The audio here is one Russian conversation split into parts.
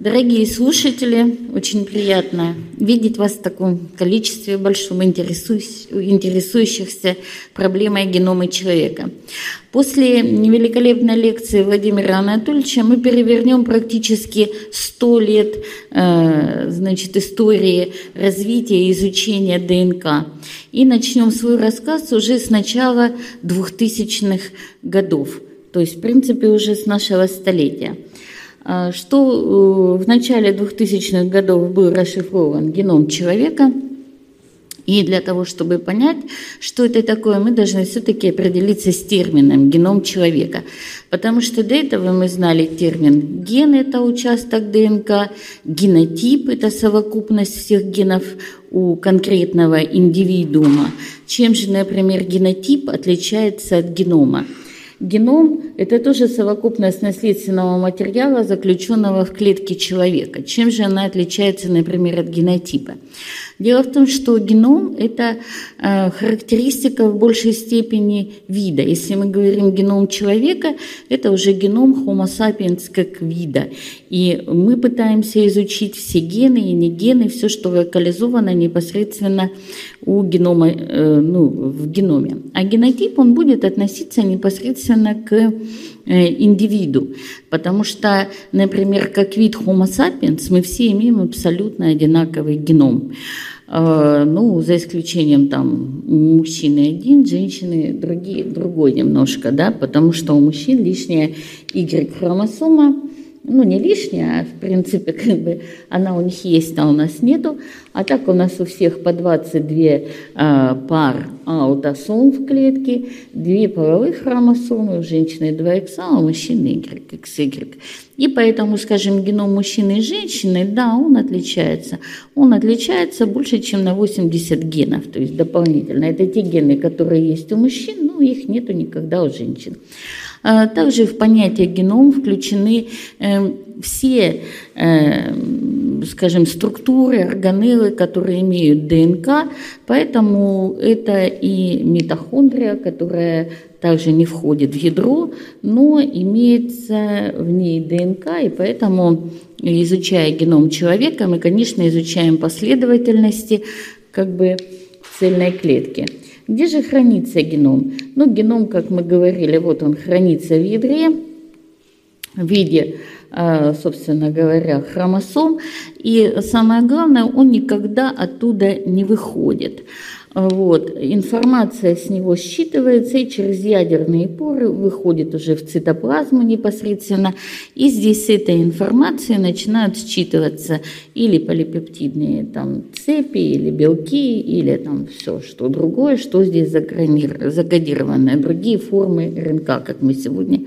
Дорогие слушатели, очень приятно видеть вас в таком количестве большом интересующихся проблемой генома человека. После великолепной лекции Владимира Анатольевича мы перевернем практически 100 лет э, значит, истории развития и изучения ДНК. И начнем свой рассказ уже с начала 2000-х годов, то есть, в принципе, уже с нашего столетия. А, что э, в начале 2000-х годов был расшифрован геном человека. И для того, чтобы понять, что это такое, мы должны все-таки определиться с термином геном человека. Потому что до этого мы знали термин ген – это участок ДНК, генотип – это совокупность всех генов у конкретного индивидуума. Чем же, например, генотип отличается от генома? Геном – это тоже совокупность наследственного материала, заключенного в клетке человека. Чем же она отличается, например, от генотипа? Дело в том, что геном – это э, характеристика в большей степени вида. Если мы говорим геном человека, это уже геном Homo sapiens как вида. И мы пытаемся изучить все гены и не гены, все, что локализовано непосредственно у генома, э, ну, в геноме. А генотип, он будет относиться непосредственно к э, индивиду, потому что, например, как вид Homo sapiens, мы все имеем абсолютно одинаковый геном. Э, ну, за исключением там мужчины один, женщины другие, другой немножко, да, потому что у мужчин лишняя Y-хромосома, ну, не лишняя, а в принципе, как бы она у них есть, а у нас нету. А так у нас у всех по 22 а, пар аутосом в клетке, две половых хромосомы, у женщины 2 X, а у мужчины Y, XY. И поэтому, скажем, геном мужчины и женщины, да, он отличается. Он отличается больше, чем на 80 генов, то есть дополнительно. Это те гены, которые есть у мужчин, но их нету никогда у женщин. А также в понятие геном включены эм, все, эм, скажем, структуры, органеллы, которые имеют ДНК, поэтому это и митохондрия, которая также не входит в ядро, но имеется в ней ДНК, и поэтому, изучая геном человека, мы, конечно, изучаем последовательности как бы цельной клетки. Где же хранится геном? Ну, геном, как мы говорили, вот он хранится в ядре в виде, собственно говоря, хромосом. И самое главное, он никогда оттуда не выходит. Вот. Информация с него считывается и через ядерные поры выходит уже в цитоплазму непосредственно. И здесь с этой информацией начинают считываться или полипептидные там, цепи, или белки, или там все что другое, что здесь закодировано, другие формы РНК, как мы сегодня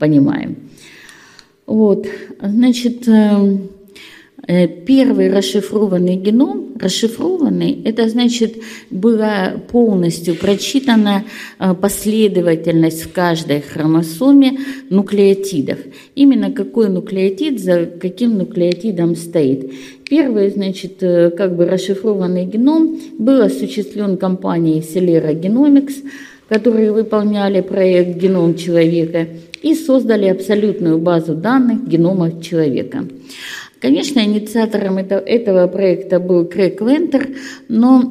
понимаем. Вот, значит, эм, Э, первый расшифрованный геном, расшифрованный, это значит, была полностью прочитана э, последовательность в каждой хромосоме нуклеотидов. Именно какой нуклеотид за каким нуклеотидом стоит. Первый, значит, э, как бы расшифрованный геном был осуществлен компанией Celera Genomics, которые выполняли проект «Геном человека» и создали абсолютную базу данных генома человека. Конечно, инициатором этого проекта был Крэг Вентер, но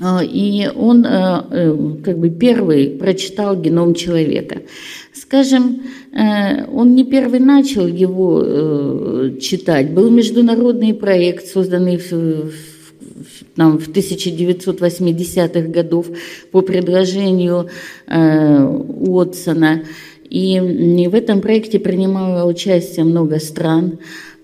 а, и он а, э, как бы первый прочитал геном человека. Скажем, э, он не первый начал его э, читать. Был международный проект, созданный в, там, в 1980-х годах по предложению Уотсона. И в этом проекте принимало участие много стран,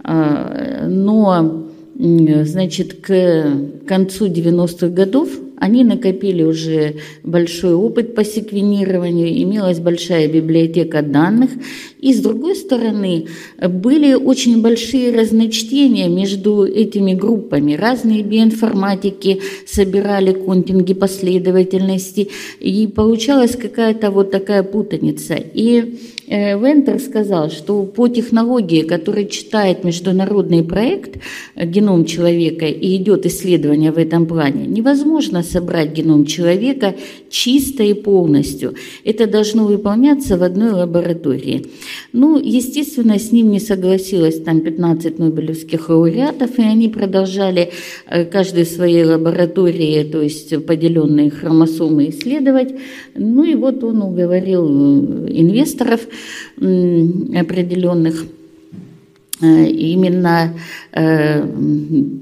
а, но значит, к концу 90-х годов они накопили уже большой опыт по секвенированию, имелась большая библиотека данных. И с другой стороны, были очень большие разночтения между этими группами. Разные биоинформатики собирали континги последовательности, и получалась какая-то вот такая путаница. И Вентер сказал, что по технологии, которая читает международный проект «Геном человека» и идет исследование в этом плане, невозможно собрать геном человека чисто и полностью. Это должно выполняться в одной лаборатории. Ну, естественно, с ним не согласилось там 15 нобелевских лауреатов, и они продолжали э, каждый в своей лаборатории, то есть поделенные хромосомы исследовать. Ну и вот он уговорил э, инвесторов определенных э, именно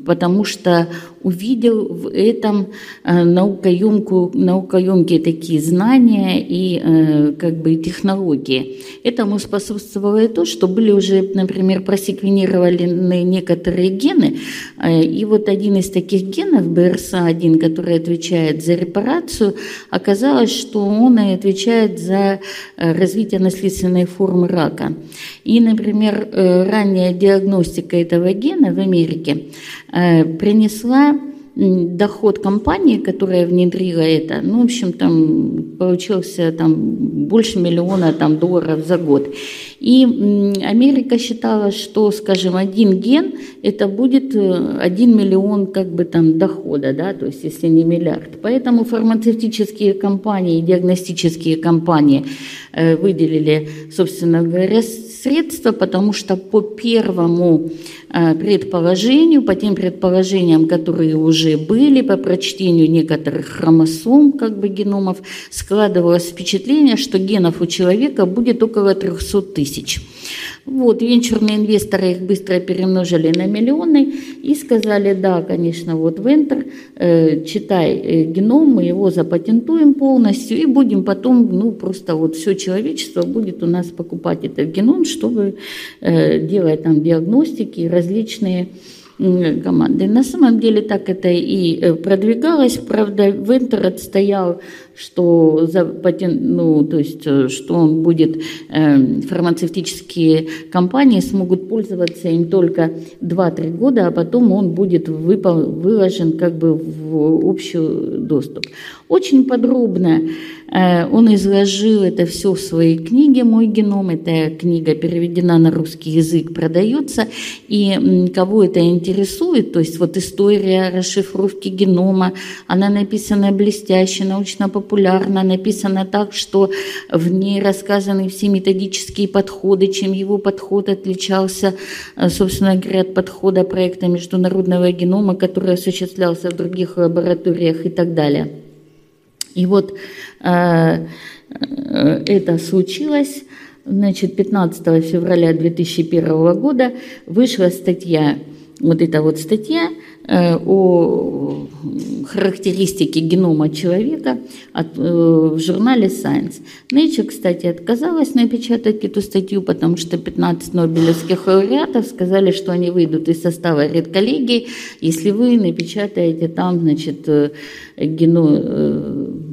потому что увидел в этом э, наукоемкую, наукоемкие такие знания и э, как бы технологии. Этому способствовало и то, что были уже, например, просеквенированы некоторые гены, э, и вот один из таких генов, BRSA1, который отвечает за репарацию, оказалось, что он и отвечает за развитие наследственной формы рака. И, например, ранняя диагностика этого гена в Америке принесла доход компании, которая внедрила это, ну, в общем, там получился там больше миллиона там, долларов за год. И Америка считала, что, скажем, один ген – это будет э, один миллион как бы там дохода, да, то есть если не миллиард. Поэтому фармацевтические компании, диагностические компании э, выделили, собственно говоря, средства, потому что по первому э, предположению, по тем предположениям, которые уже были, по прочтению некоторых хромосом, как бы геномов, складывалось впечатление, что генов у человека будет около 300 тысяч. Вот, венчурные инвесторы их быстро перемножили на миллионы и сказали, да, конечно, вот Вентер, э, читай э, геном, мы его запатентуем полностью и будем потом, ну, просто вот все человечество будет у нас покупать этот геном, чтобы э, делать там диагностики различные команды. На самом деле так это и э, продвигалось. Правда, Вентер отстоял, что за патент, ну, то есть, э, что он будет, э, фармацевтические компании смогут пользоваться им только 2-3 года, а потом он будет выпол, выложен как бы в общий доступ. Очень подробно Э, он изложил это все в своей книге «Мой геном». Эта книга переведена на русский язык, продается. И кого это интересует, то есть вот история расшифровки генома, она написана блестяще, научно-популярно, написана так, что в ней рассказаны все методические подходы, чем его подход отличался, э, собственно говоря, от подхода проекта международного генома, который осуществлялся в других лабораториях и так далее. И вот э, э, это случилось, значит, 15 февраля 2001 года вышла статья, вот эта вот статья о характеристике генома человека от, в журнале Science. Nature, кстати, отказалась напечатать эту статью, потому что 15 нобелевских лауреатов сказали, что они выйдут из состава редколлегии, если вы напечатаете там, значит, геном этот,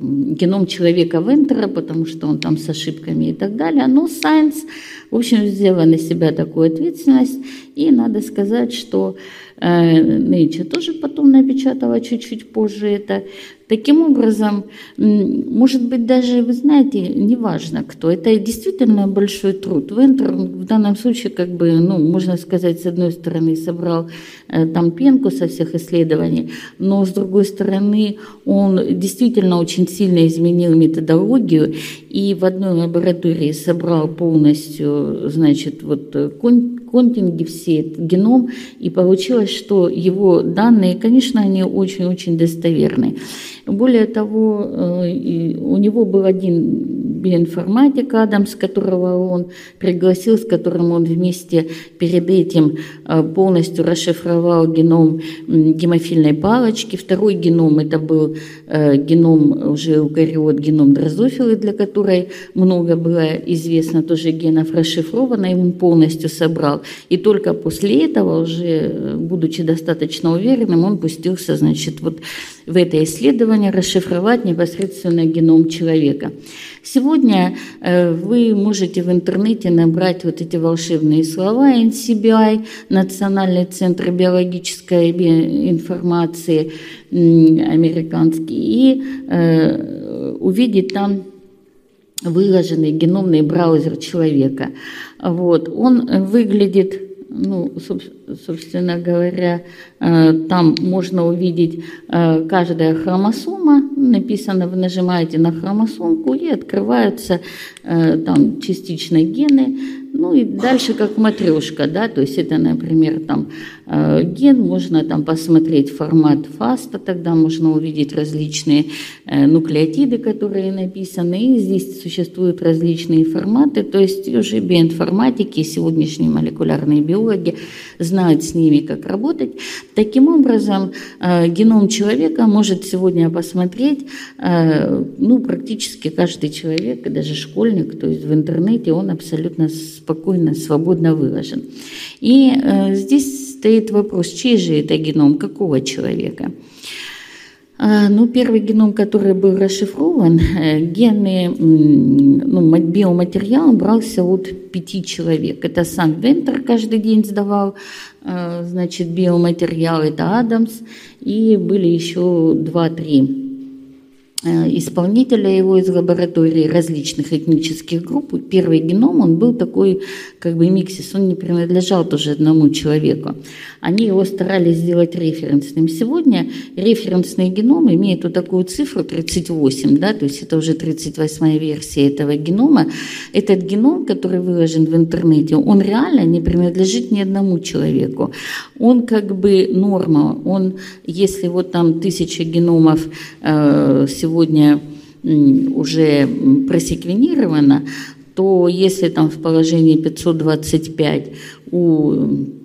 геном человека Вентера, потому что он там с ошибками и так далее. Но Science, в общем, взяла на себя такую ответственность. И надо сказать, что э, Nature тоже потом напечатала чуть-чуть позже это. Таким образом, может быть, даже, вы знаете, неважно кто, это действительно большой труд. Вентер в данном случае, как бы, ну, можно сказать, с одной стороны, собрал э, там пенку со всех исследований, но с другой стороны, он действительно очень сильно изменил методологию и в одной лаборатории собрал полностью, значит, вот континги все, геном, и получилось, что его данные, конечно, они очень-очень достоверны. Более того, э, у него был один биоинформатик Адамс, которого он пригласил, с которым он вместе перед этим э, полностью расшифровал геном гемофильной палочки. Второй геном это был э, геном уже эукариот, геном дрозофилы, для которой много было известно тоже генов расшифровано, и он полностью собрал. И только после этого, уже будучи достаточно уверенным, он пустился, значит, вот в это исследование расшифровать непосредственно геном человека. Сегодня э, вы можете в интернете набрать вот эти волшебные слова NCBI, Национальный центр биологической информации американский, и э, увидеть там выложенный геномный браузер человека. Вот. Он выглядит ну, собственно говоря, э, там можно увидеть э, каждая хромосома, написано, вы нажимаете на хромосомку и открываются э, там частично гены, ну и дальше как матрешка, да, то есть это, например, там ген, можно там посмотреть формат фаста, тогда можно увидеть различные э, нуклеотиды, которые написаны, и здесь существуют различные форматы, то есть уже биоинформатики, сегодняшние молекулярные биологи знают с ними, как работать. Таким образом, э, геном человека может сегодня посмотреть, ну, практически каждый человек, даже школьник, то есть в интернете он абсолютно спокойно, свободно выложен. И э, здесь стоит вопрос, чей же это геном, какого человека? А, ну, первый геном, который был расшифрован, э, гены, ну, биоматериал брался от пяти человек. Это сам Вентер каждый день сдавал, э, значит, биоматериал, это Адамс, и были еще два-три исполнителя его из лаборатории различных этнических групп. Первый геном, он был такой как бы миксис, он не принадлежал тоже одному человеку. Они его старались сделать референсным. Сегодня референсный геном имеет вот такую цифру 38, да, то есть это уже 38 версия этого генома. Этот геном, который выложен в интернете, он реально не принадлежит ни одному человеку. Он как бы норма, он, если вот там тысяча геномов э, сегодня уже просеквенировано, то если там в положении 525 у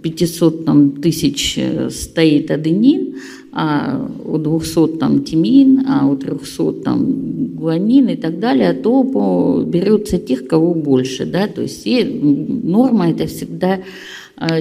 500 там, тысяч э, стоит аденин, а у 200 там тимин, а у 300 там гуанин и так далее, то по, берется тех, кого больше, да, то есть и норма это всегда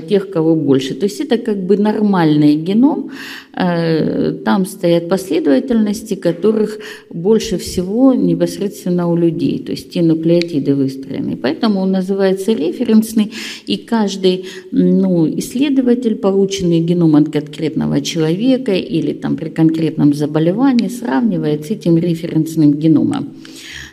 тех, кого больше. То есть это как бы нормальный геном, э, там стоят последовательности, которых больше всего непосредственно у людей, то есть те нуклеотиды выстроены. Поэтому он называется референсный, и каждый ну, исследователь, полученный геном от конкретного человека или там при конкретном заболевании, сравнивает с этим референсным геномом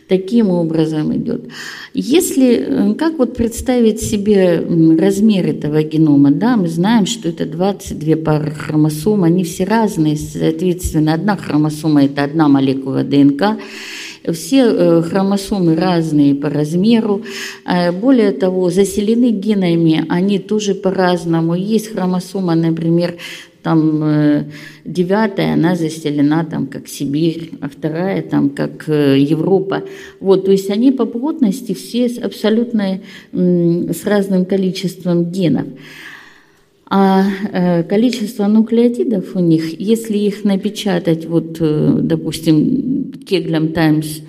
таким образом идет. Если, э, как вот представить себе размер этого генома, да, мы знаем, что это 22 пары хромосом, они все разные, соответственно, одна хромосома – это одна молекула ДНК, все э, хромосомы разные по размеру. Э, более того, заселены генами они тоже по-разному. Есть хромосома, например, там э, девятая, она заселена там как Сибирь, а вторая там как э, Европа. Вот, то есть они по плотности все абсолютно с разным количеством генов. А э, количество нуклеотидов у них, если их напечатать, вот, допустим, Кеглем Таймс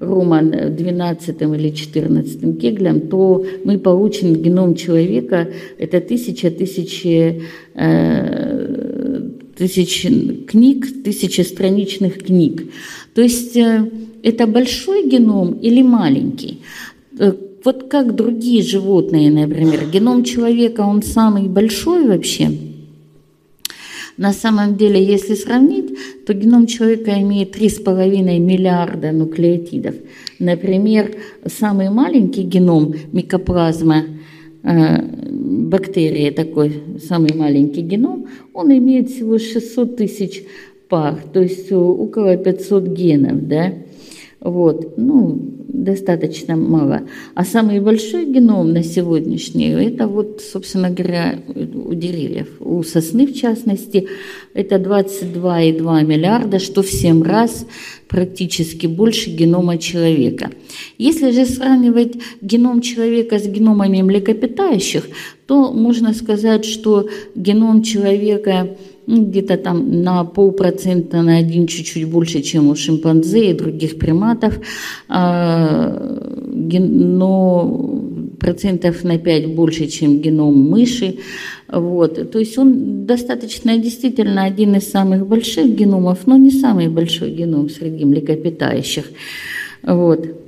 Роман 12 или 14 кеглем, то мы получим геном человека, это тысяча, тысячи, э, тысяч книг, тысяча страничных книг. То есть э, это большой геном или маленький? Э, вот как другие животные, например, геном человека, он самый большой вообще – на самом деле, если сравнить, то геном человека имеет 3,5 миллиарда нуклеотидов. Например, самый маленький геном микоплазма э, бактерии, такой самый маленький геном, он имеет всего 600 тысяч пар, то есть около 500 генов, да, вот, ну, достаточно мало. А самый большой геном на сегодняшний, это вот, собственно говоря, у деревьев. У сосны, в частности, это 22,2 миллиарда, что в 7 раз практически больше генома человека. Если же сравнивать геном человека с геномами млекопитающих, то можно сказать, что геном человека – где-то там на полпроцента, на один чуть-чуть больше, чем у шимпанзе и других приматов, а, но процентов на 5 больше, чем геном мыши. Вот. То есть он достаточно действительно один из самых больших геномов, но не самый большой геном среди млекопитающих. Вот.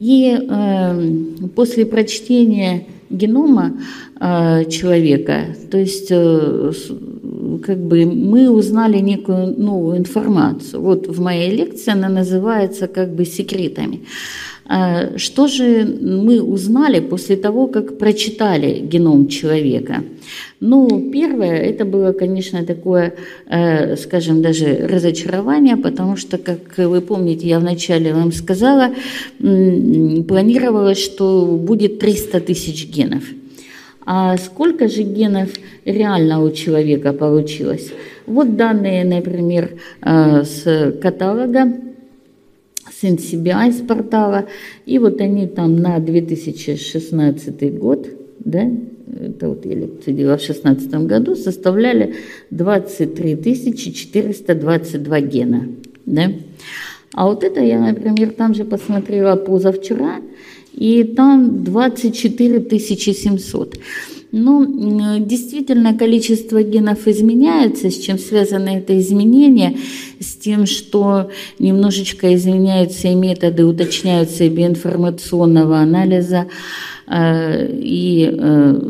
И э, после прочтения генома э, человека, то есть э, как бы мы узнали некую новую информацию. Вот в моей лекции она называется как бы секретами. Что же мы узнали после того, как прочитали геном человека? Ну, первое, это было, конечно, такое, э, скажем, даже разочарование, потому что, как вы помните, я вначале вам сказала, планировалось, что будет 300 тысяч генов. А сколько же генов реально у человека получилось? Вот данные, например, э, с каталога с NCBI, с портала, и вот они там на 2016 год, да, это вот я лекцию делала в 2016 году, составляли 23 422 гена. Да? А вот это я, например, там же посмотрела позавчера, и там 24 700. Ну, действительно, количество генов изменяется, с чем связано это изменение, с тем, что немножечко изменяются и методы, уточняются и биоинформационного анализа, Э, и э,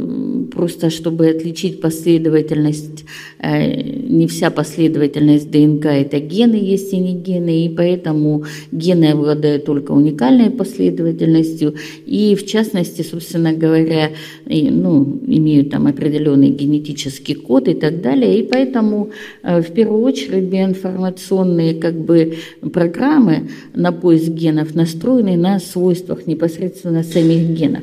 просто чтобы отличить последовательность, э, не вся последовательность ДНК это гены, есть и не гены, и поэтому гены обладают только уникальной последовательностью, и в частности, собственно говоря, ну, имеют там определенный генетический код и так далее, и поэтому в первую очередь биоинформационные как бы программы на поиск генов настроены на свойствах непосредственно самих генов.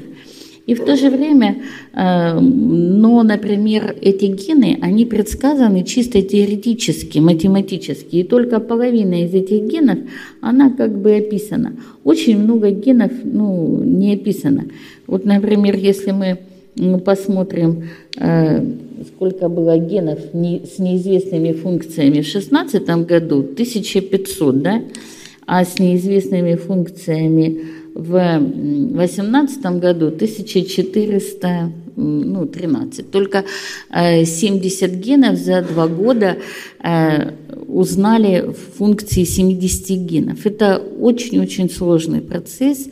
И в то же время, э, но, например, эти гены, они предсказаны чисто теоретически, математически, и только половина из этих генов, она как бы описана. Очень много генов, ну, не описано. Вот, например, если мы посмотрим, э, сколько было генов с неизвестными функциями в 2016 году, 1500, да, а с неизвестными функциями в 2018 году 1400 ну, 13. Только 70 э, генов за два года э, узнали функции 70 генов. Это очень-очень сложный процесс,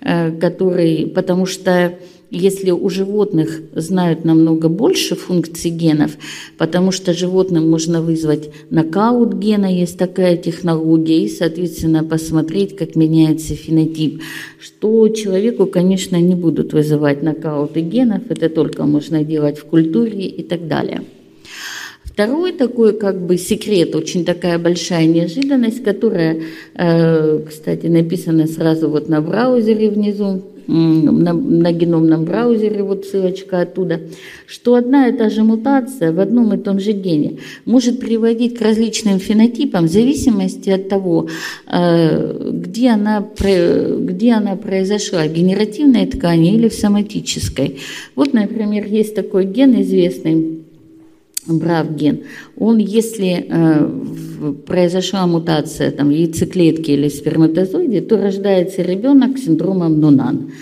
э, который, потому что если у животных знают намного больше функций генов, потому что животным можно вызвать нокаут гена, есть такая технология, и, соответственно, посмотреть, как меняется фенотип, что человеку, конечно, не будут вызывать нокауты генов, это только можно делать в культуре и так далее. Второй такой как бы секрет, очень такая большая неожиданность, которая, э, кстати, написана сразу вот на браузере внизу, на, на геномном браузере, вот ссылочка оттуда, что одна и та же мутация в одном и том же гене может приводить к различным фенотипам в зависимости от того, э, где она, где она произошла, в генеративной ткани или в соматической. Вот, например, есть такой ген известный, бравген, он, если э, произошла мутация там, яйцеклетки или сперматозоиде, то рождается ребенок с синдромом Нунан.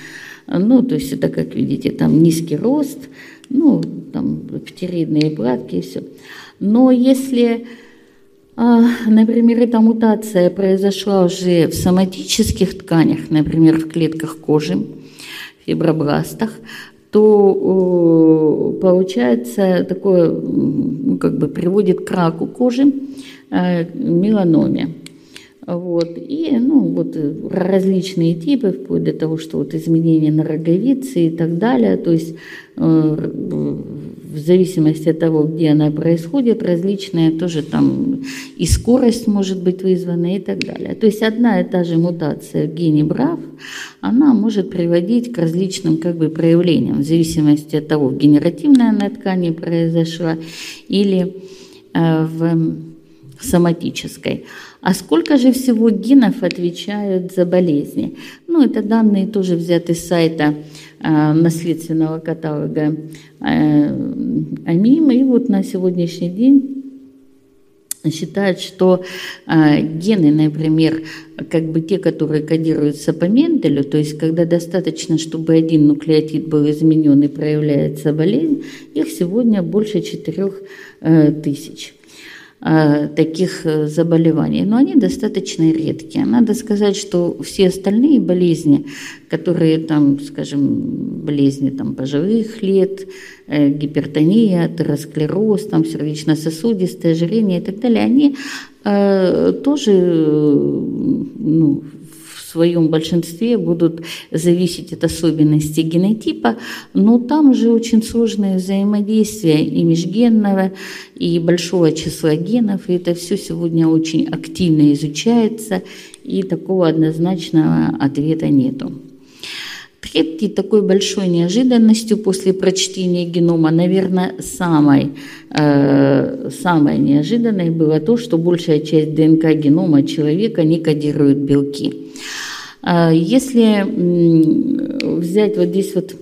Ну, то есть это, как видите, там низкий рост, ну, там птеридные платки и все. Но если, э, например, эта мутация произошла уже в соматических тканях, например, в клетках кожи, фибробластах, то получается такое, ну, как бы приводит к раку кожи, э, меланоме. Вот. И ну, вот, различные типы, вплоть до того, что вот изменения на роговице и так далее. То есть э, в зависимости от того, где она происходит, различная тоже там и скорость может быть вызвана и так далее. То есть одна и та же мутация в гене БРАФ, она может приводить к различным как бы проявлениям в зависимости от того, генеративная на ткани произошла или э, в соматической. А сколько же всего генов отвечают за болезни? Ну, это данные тоже взяты с сайта наследственного каталога э, АМИМ. И вот на сегодняшний день считают, что э, гены, например, как бы те, которые кодируются по Менделю, то есть когда достаточно, чтобы один нуклеотид был изменен и проявляется болезнь, их сегодня больше 4 э, тысяч. Э, таких э, заболеваний, но они достаточно редкие. Надо сказать, что все остальные болезни, которые там, скажем, болезни там, пожилых лет, э, гипертония, атеросклероз, там, сердечно-сосудистое ожирение и так далее, они тоже ну, своем большинстве будут зависеть от особенностей генотипа, но там уже очень сложное взаимодействие и межгенного, и большого числа генов, и это все сегодня очень активно изучается, и такого однозначного ответа нету. Третьей такой большой неожиданностью после прочтения генома, наверное, самой, э, самой неожиданной было то, что большая часть ДНК генома человека не кодирует белки. А если взять вот здесь вот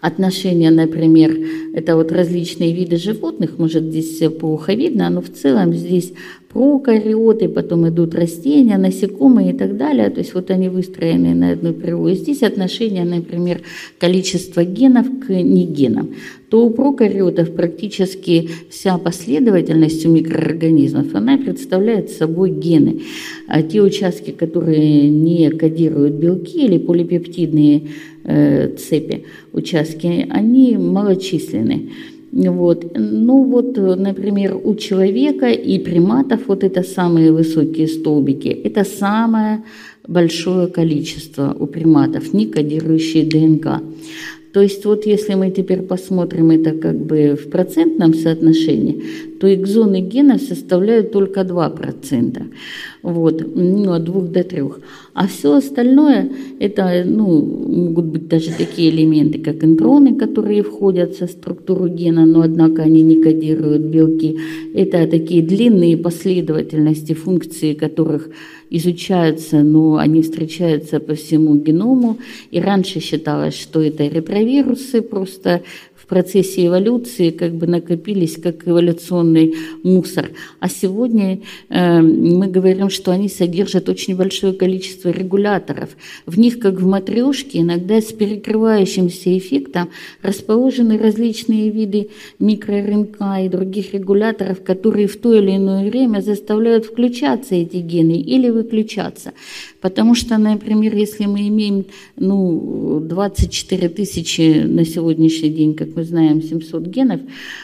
отношения, например, это вот различные виды животных, может здесь плохо видно, но в целом здесь прокариоты, потом идут растения, насекомые и так далее. То есть вот они выстроены на одну. И здесь отношение, например, количество генов к негенам. То у прокариотов практически вся последовательность у микроорганизмов, она представляет собой гены. А те участки, которые не кодируют белки или полипептидные э, цепи, участки, они малочисленны. Вот. Ну вот, например, у человека и приматов вот это самые высокие столбики, это самое большое количество у приматов, не кодирующие ДНК. То есть вот если мы теперь посмотрим это как бы в процентном соотношении, то экзоны генов составляют только 2%. Вот, ну, от 2 до 3. А все остальное, это ну, могут быть даже такие элементы, как интроны, которые входят в структуру гена, но однако они не кодируют белки. Это такие длинные последовательности функции, которых изучаются, но они встречаются по всему геному. И раньше считалось, что это ретровирусы, просто в процессе эволюции как бы накопились как эволюционный мусор. А сегодня э, мы говорим, что они содержат очень большое количество регуляторов. В них, как в матрешке, иногда с перекрывающимся эффектом расположены различные виды микроРНК и других регуляторов, которые в то или иное время заставляют включаться эти гены или выключаться. Потому что, например, если мы имеем ну, 24 тысячи на сегодняшний день, как мы знаем, 700 генов,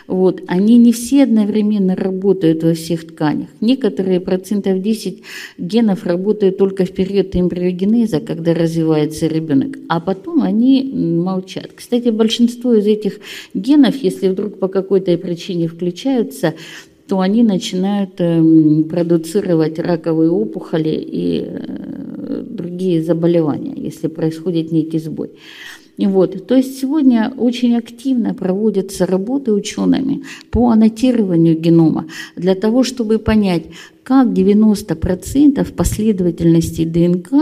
вот, они не все одновременно работают во всех тканях. Некоторые процентов 10 генов работают только в период эмбриогенеза, когда развивается ребенок, а потом они молчат. Кстати, большинство из этих генов, если вдруг по какой-то причине включаются, то они начинают эм, продуцировать раковые опухоли и э, другие заболевания, если происходит некий сбой. Вот, то есть сегодня очень активно проводятся работы учеными по аннотированию генома для того, чтобы понять, как 90% последовательностей ДНК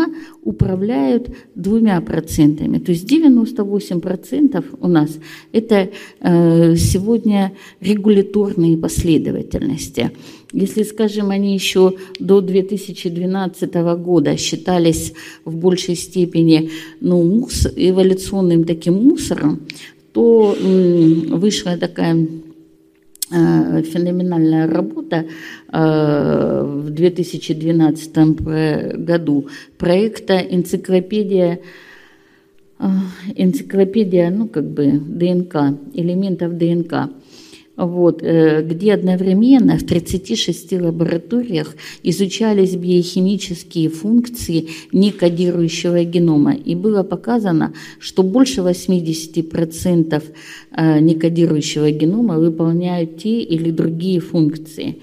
управляют двумя процентами. То есть 98% у нас это э, сегодня регуляторные последовательности. Если, скажем, они еще до 2012 года считались в большей степени ну, мус, эволюционным таким мусором, то вышла такая э, феноменальная работа э, в 2012 году проекта «Энциклопедия э, энциклопедия, ну, как бы ДНК, элементов ДНК вот, э, где одновременно в 36 лабораториях изучались биохимические функции некодирующего генома. И было показано, что больше 80% э, некодирующего генома выполняют те или другие функции.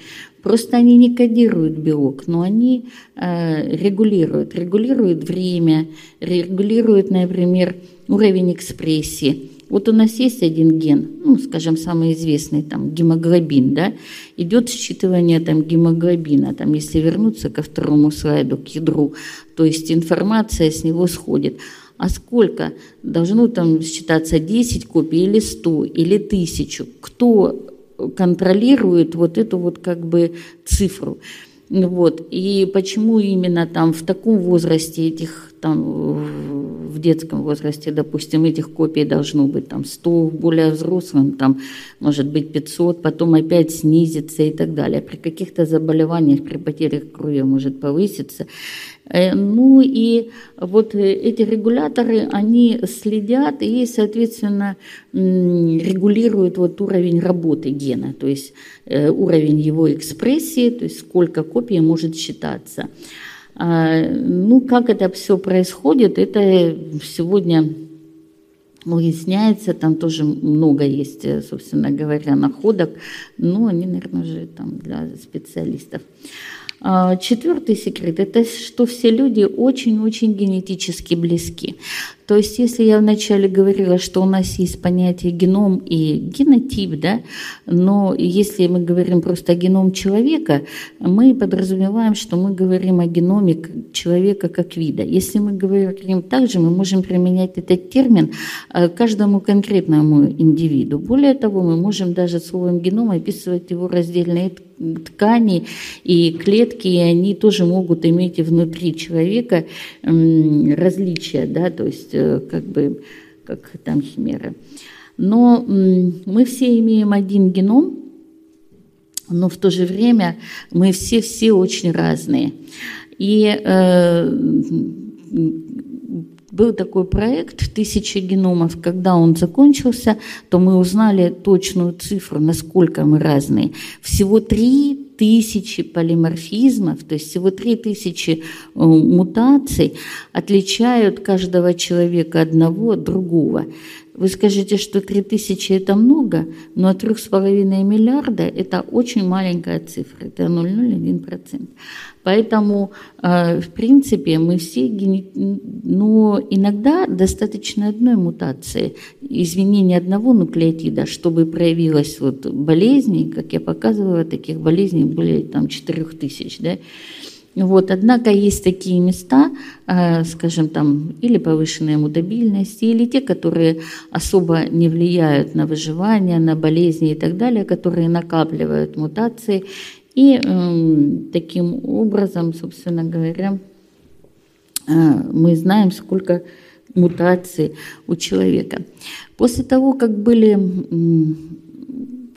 Просто они не кодируют белок, но они э, регулируют. Регулируют время, регулируют, например, уровень экспрессии вот у нас есть один ген, ну, скажем, самый известный, там, гемоглобин, да, идет считывание там гемоглобина, там, если вернуться ко второму слайду, к ядру, то есть информация с него сходит. А сколько должно там считаться 10 копий или 100 или 1000? Кто контролирует вот эту вот как бы цифру? Вот. И почему именно там в таком возрасте этих там в детском возрасте, допустим, этих копий должно быть там 100, более взрослым там может быть 500, потом опять снизится и так далее. При каких-то заболеваниях, при потерях крови может повыситься. Э, ну и вот эти регуляторы, они следят и, соответственно, регулируют вот уровень работы гена, то есть э, уровень его экспрессии, то есть сколько копий может считаться. А, ну, как это все происходит, это сегодня выясняется, там тоже много есть, собственно говоря, находок, но они, наверное, уже там для специалистов. А, четвертый секрет – это что все люди очень-очень генетически близки. То есть, если я вначале говорила, что у нас есть понятие геном и генотип, да, но если мы говорим просто о геном человека, мы подразумеваем, что мы говорим о геноме человека как вида. Если мы говорим также, мы можем применять этот термин э, каждому конкретному индивиду. Более того, мы можем даже словом геном описывать его раздельные ткани и клетки, и они тоже могут иметь внутри человека различия, да, то есть как бы, как там химера. Но мы все имеем один геном, но в то же время мы все-все очень разные. И э, был такой проект «Тысяча геномов». Когда он закончился, то мы узнали точную цифру, насколько мы разные. Всего три тысячи полиморфизмов, то есть всего три тысячи э, мутаций отличают каждого человека одного от другого. Вы скажете, что 3000 это много, но от 3,5 миллиарда это очень маленькая цифра, это 0,01%. Поэтому, э, в принципе, мы все, но иногда достаточно одной мутации, изменения одного нуклеотида, чтобы проявилась вот болезнь, как я показывала, таких болезней более там, 4000, да, вот, однако есть такие места, э, скажем, там, или повышенная мутабильность, или те, которые особо не влияют на выживание, на болезни и так далее, которые накапливают мутации. И эм, таким образом, собственно говоря, э, мы знаем, сколько мутаций у человека. После того, как были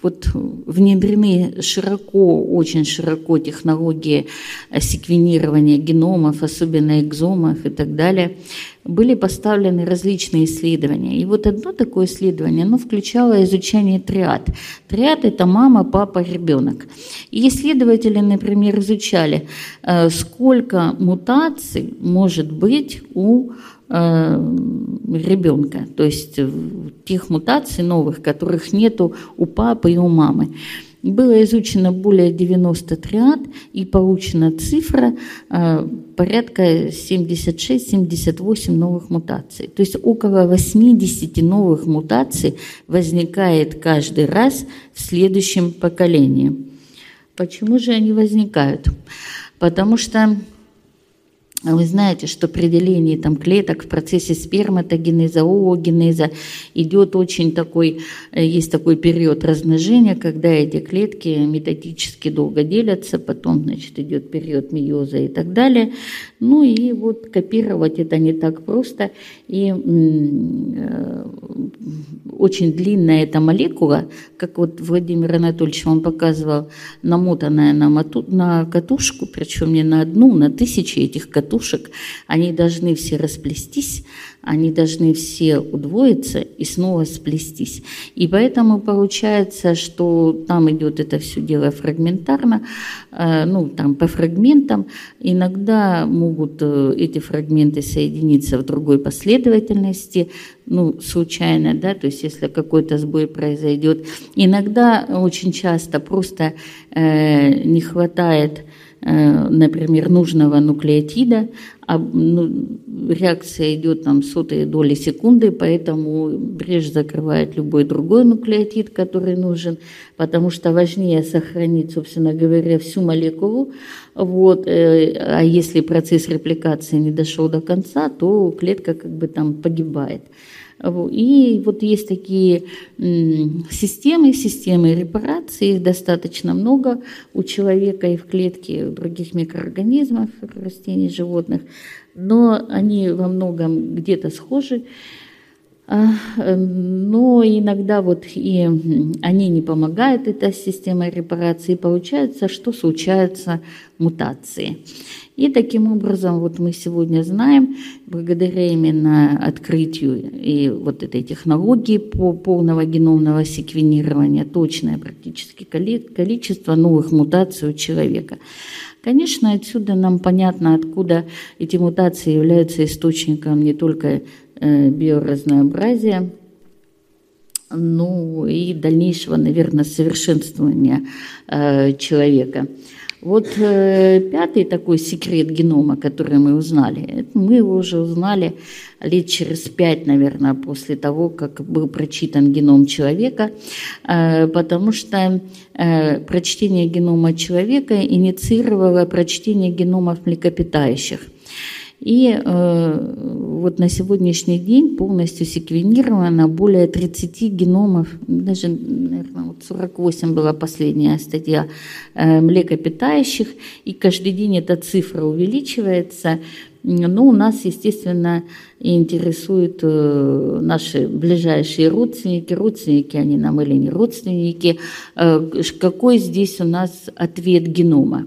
вот внедрены широко, очень широко технологии секвенирования геномов, особенно экзомов и так далее, были поставлены различные исследования. И вот одно такое исследование, оно включало изучение триад. Триад – это мама, папа, ребенок. И исследователи, например, изучали, э, сколько мутаций может быть у ребенка, то есть тех мутаций новых, которых нету у папы и у мамы. Было изучено более 90 триад и получена цифра э, порядка 76-78 новых мутаций. То есть около 80 новых мутаций возникает каждый раз в следующем поколении. Почему же они возникают? Потому что вы знаете, что при делении там, клеток в процессе сперматогенеза, оогенеза идет очень такой, э, есть такой период размножения, когда эти клетки методически долго делятся, потом, значит, идет период миоза и так далее. Ну и вот копировать это не так просто. И э, очень длинная эта молекула, как вот Владимир Анатольевич вам показывал, намотанная на, моту, на катушку, причем не на одну, на тысячи этих катушек, они должны все расплестись, они должны все удвоиться и снова сплестись. И поэтому получается, что там идет это все дело фрагментарно, э, ну, там по фрагментам. Иногда могут э, эти фрагменты соединиться в другой последовательности, ну, случайно, да, то есть если какой-то сбой произойдет. Иногда, очень часто просто э, не хватает например, нужного нуклеотида, а ну, реакция идет там сотые доли секунды, поэтому брешь закрывает любой другой нуклеотид, который нужен, потому что важнее сохранить, собственно говоря, всю молекулу. Вот, э, а если процесс репликации не дошел до конца, то клетка как бы там погибает. И вот есть такие системы, системы репарации, их достаточно много у человека и в клетке, и других микроорганизмов, растений, животных, но они во многом где-то схожи. А, но иногда вот и они не помогают, эта система репарации, получается, что случаются мутации. И таким образом вот мы сегодня знаем, благодаря именно открытию и вот этой технологии по полного геномного секвенирования, точное практически количество новых мутаций у человека. Конечно, отсюда нам понятно, откуда эти мутации являются источником не только Э, биоразнообразия, ну и дальнейшего, наверное, совершенствования э, человека. Вот э, пятый такой секрет генома, который мы узнали, мы его уже узнали лет через пять, наверное, после того, как был прочитан геном человека, потому что прочтение генома человека инициировало прочтение геномов млекопитающих – и э, вот на сегодняшний день полностью секвенировано более 30 геномов, даже, наверное, вот 48 была последняя статья э, млекопитающих, и каждый день эта цифра увеличивается. Но у нас, естественно, интересуют э, наши ближайшие родственники, родственники они нам или не родственники, э, какой здесь у нас ответ генома.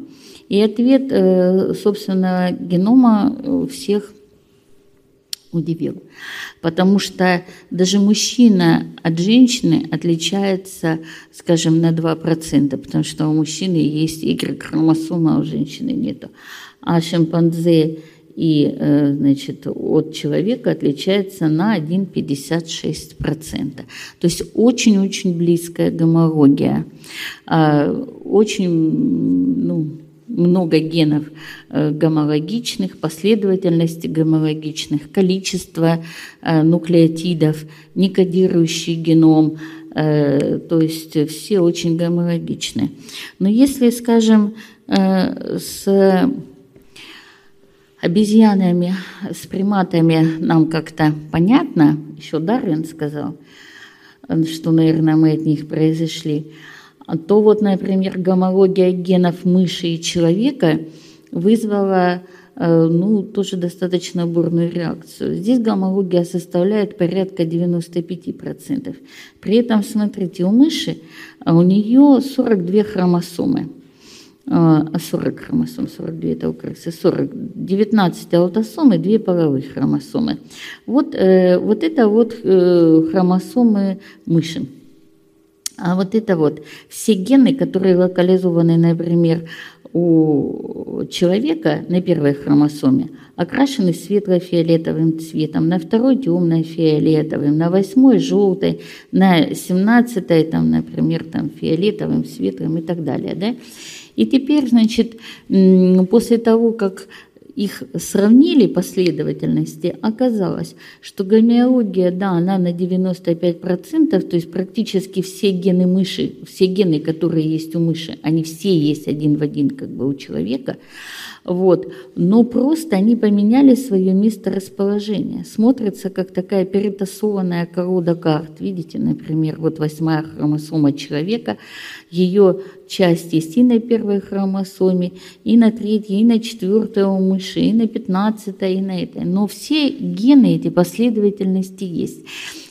И ответ, э, собственно, генома э, всех удивил. Потому что даже мужчина от женщины отличается, скажем, на 2%, потому что у мужчины есть Y-хромосома, а у женщины нету. А шимпанзе и э, значит, от человека отличается на 1,56%. То есть очень-очень близкая гомология. А, очень, ну, много генов э, гомологичных, последовательности гомологичных, количество э, нуклеотидов, некодирующий геном, э, то есть все очень гомологичны. Но если, скажем, с обезьянами, с приматами нам как-то понятно, еще Дарвин сказал, что, наверное, мы от них произошли, то вот, например, гомология генов мыши и человека вызвала э, ну, тоже достаточно бурную реакцию. Здесь гомология составляет порядка 95%. При этом, смотрите, у мыши а у нее 42 хромосомы. 40 а, хромосом, 42 это у крысы, 40, 19 аутосомы, 2 половые хромосомы. Вот, э, вот это вот э, хромосомы мыши. А вот это вот все гены, которые локализованы, например, у человека на первой хромосоме, окрашены светло-фиолетовым цветом, на второй темно-фиолетовым, на восьмой желтой, на семнадцатой, там, например, там, фиолетовым, светлым и так далее. Да? И теперь, значит, после того, как их сравнили последовательности, оказалось, что гомеология, да, она на 95%, то есть практически все гены мыши, все гены, которые есть у мыши, они все есть один в один как бы у человека, вот. Но просто они поменяли свое место расположения. Смотрится как такая перетасованная колода карт. Видите, например, вот восьмая хромосома человека, ее часть есть и на первой хромосоме, и на третьей, и на четвертой у мыши, и на пятнадцатой, и на этой. Но все гены, эти последовательности есть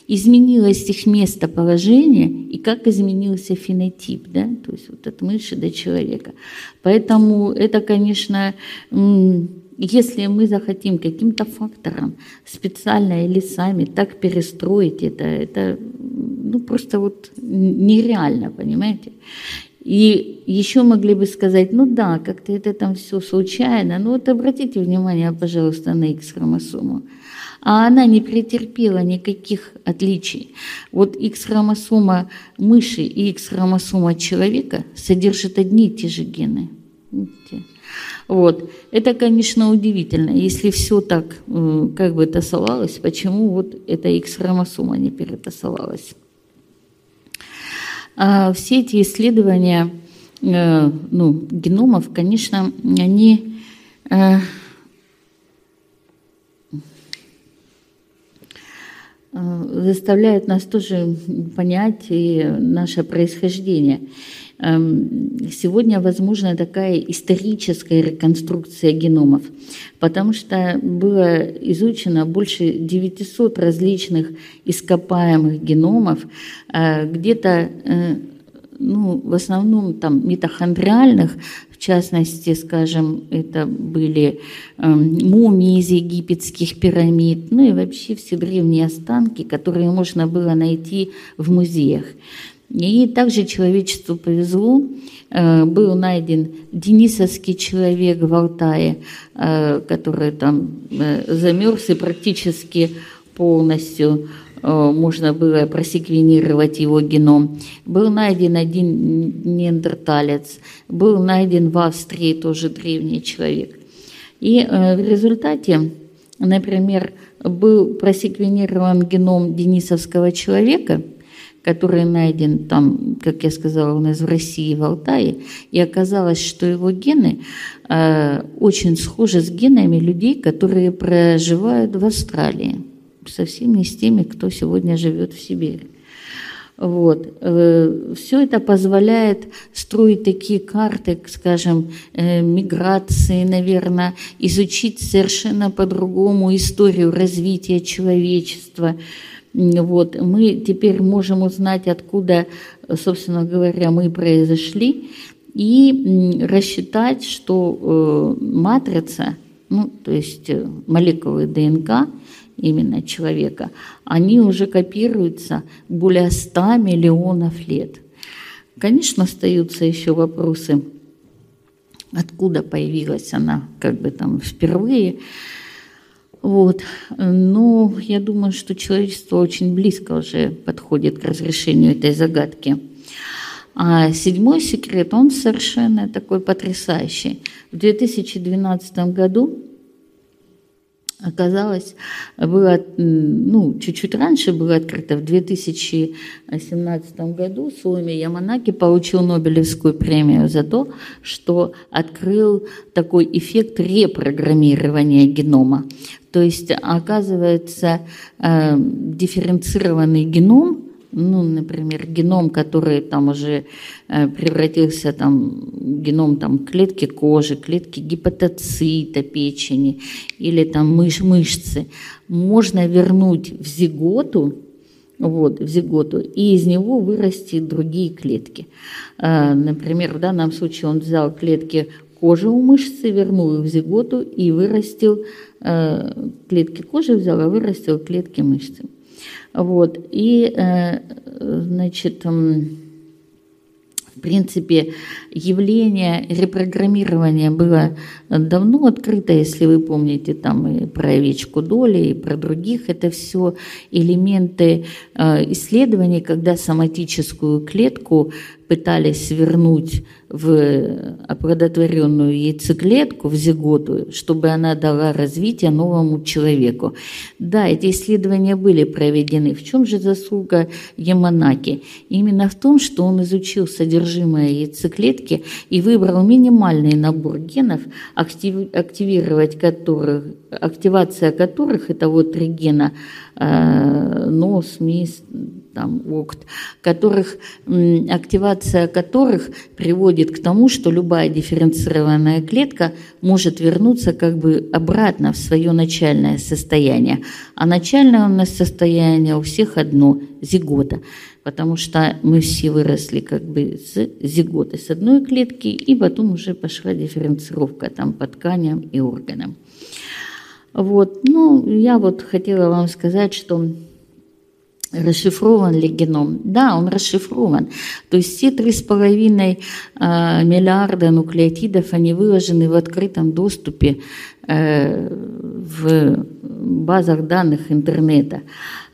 изменилось их местоположение и как изменился фенотип, да, то есть вот от мыши до человека. Поэтому это, конечно, если мы захотим каким-то фактором специально или сами так перестроить это, это ну, просто вот нереально, понимаете? И еще могли бы сказать, ну да, как-то это там все случайно, но вот обратите внимание, пожалуйста, на X-хромосому а она не претерпела никаких отличий. Вот X-хромосома мыши и X-хромосома человека содержат одни и те же гены. Видите? Вот. Это, конечно, удивительно. Если все так э, как бы тасовалось, почему вот эта X-хромосома не перетасовалась? А все эти исследования э, ну, геномов, конечно, они э, заставляют нас тоже понять и наше происхождение. Эм, сегодня возможна такая историческая реконструкция геномов, потому что было изучено больше 900 различных ископаемых геномов, э, где-то э, ну, в основном там митохондриальных, в частности, скажем, это были э, мумии из египетских пирамид, ну и вообще все древние останки, которые можно было найти в музеях. И также человечеству повезло, э, был найден денисовский человек в Алтае, э, который там э, замерз и практически полностью можно было просеквенировать его геном. Был найден один неандерталец, был найден в Австрии тоже древний человек. И в результате, например, был просеквенирован геном денисовского человека – который найден там, как я сказала, у нас в России, в Алтае, и оказалось, что его гены э, очень схожи с генами людей, которые проживают в Австралии, совсем не с теми, кто сегодня живет в Сибири. Вот. Э, Все это позволяет строить такие карты, скажем, э, миграции, наверное, изучить совершенно по-другому историю развития человечества, вот, мы теперь можем узнать, откуда, собственно говоря, мы произошли, и рассчитать, что э, матрица, ну, то есть э, молекулы ДНК именно человека, они уже копируются более 100 миллионов лет. Конечно, остаются еще вопросы, откуда появилась она как бы там впервые, вот. Но я думаю, что человечество очень близко уже подходит к разрешению этой загадки. А седьмой секрет, он совершенно такой потрясающий. В 2012 году оказалось, было, ну, чуть-чуть раньше было открыто, в 2017 году Суоми Яманаки получил Нобелевскую премию за то, что открыл такой эффект репрограммирования генома. То есть, оказывается, э, дифференцированный геном ну, например, геном, который там уже э, превратился там геном там клетки кожи, клетки гепатоцита печени или там мыш, мышцы, можно вернуть в зиготу, вот, в зиготу, и из него вырасти другие клетки. Э, например, в данном случае он взял клетки кожи у мышцы, вернул их в зиготу и вырастил э, клетки кожи, взял, а вырастил клетки мышцы. Вот. И, э, значит, в принципе, явление репрограммирования было давно открыто, если вы помните, там и про овечку доли, и про других. Это все элементы э, исследований, когда соматическую клетку пытались свернуть в оплодотворенную яйцеклетку, в зиготу, чтобы она дала развитие новому человеку. Да, эти исследования были проведены. В чем же заслуга Яманаки? Именно в том, что он изучил содержимое яйцеклетки и выбрал минимальный набор генов, активировать которых, активация которых, это вот три гена, э, нос, мис, там, ОКТ, которых, активация которых приводит к тому, что любая дифференцированная клетка может вернуться как бы обратно в свое начальное состояние. А начальное у нас состояние у всех одно – зигота, потому что мы все выросли как бы с зиготы, с одной клетки, и потом уже пошла дифференцировка там по тканям и органам. Вот, ну, я вот хотела вам сказать, что Расшифрован ли геном? Да, он расшифрован. То есть все 3,5 э, миллиарда нуклеотидов, они выложены в открытом доступе э, в базах данных интернета.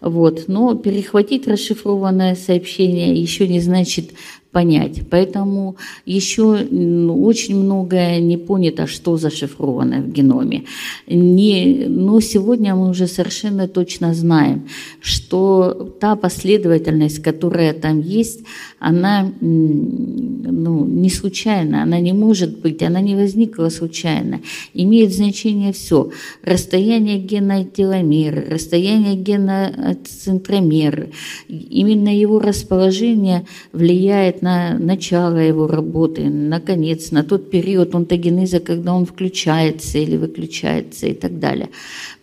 Вот. Но перехватить расшифрованное сообщение еще не значит понять. Поэтому еще очень многое не понято, что зашифровано в геноме. Не, но сегодня мы уже совершенно точно знаем, что та последовательность, которая там есть, она ну, не случайна, она не может быть, она не возникла случайно. Имеет значение все. Расстояние гена от теломера, расстояние гена от центромера. Именно его расположение влияет на начало его работы, на конец, на тот период онтогенеза, когда он включается или выключается и так далее.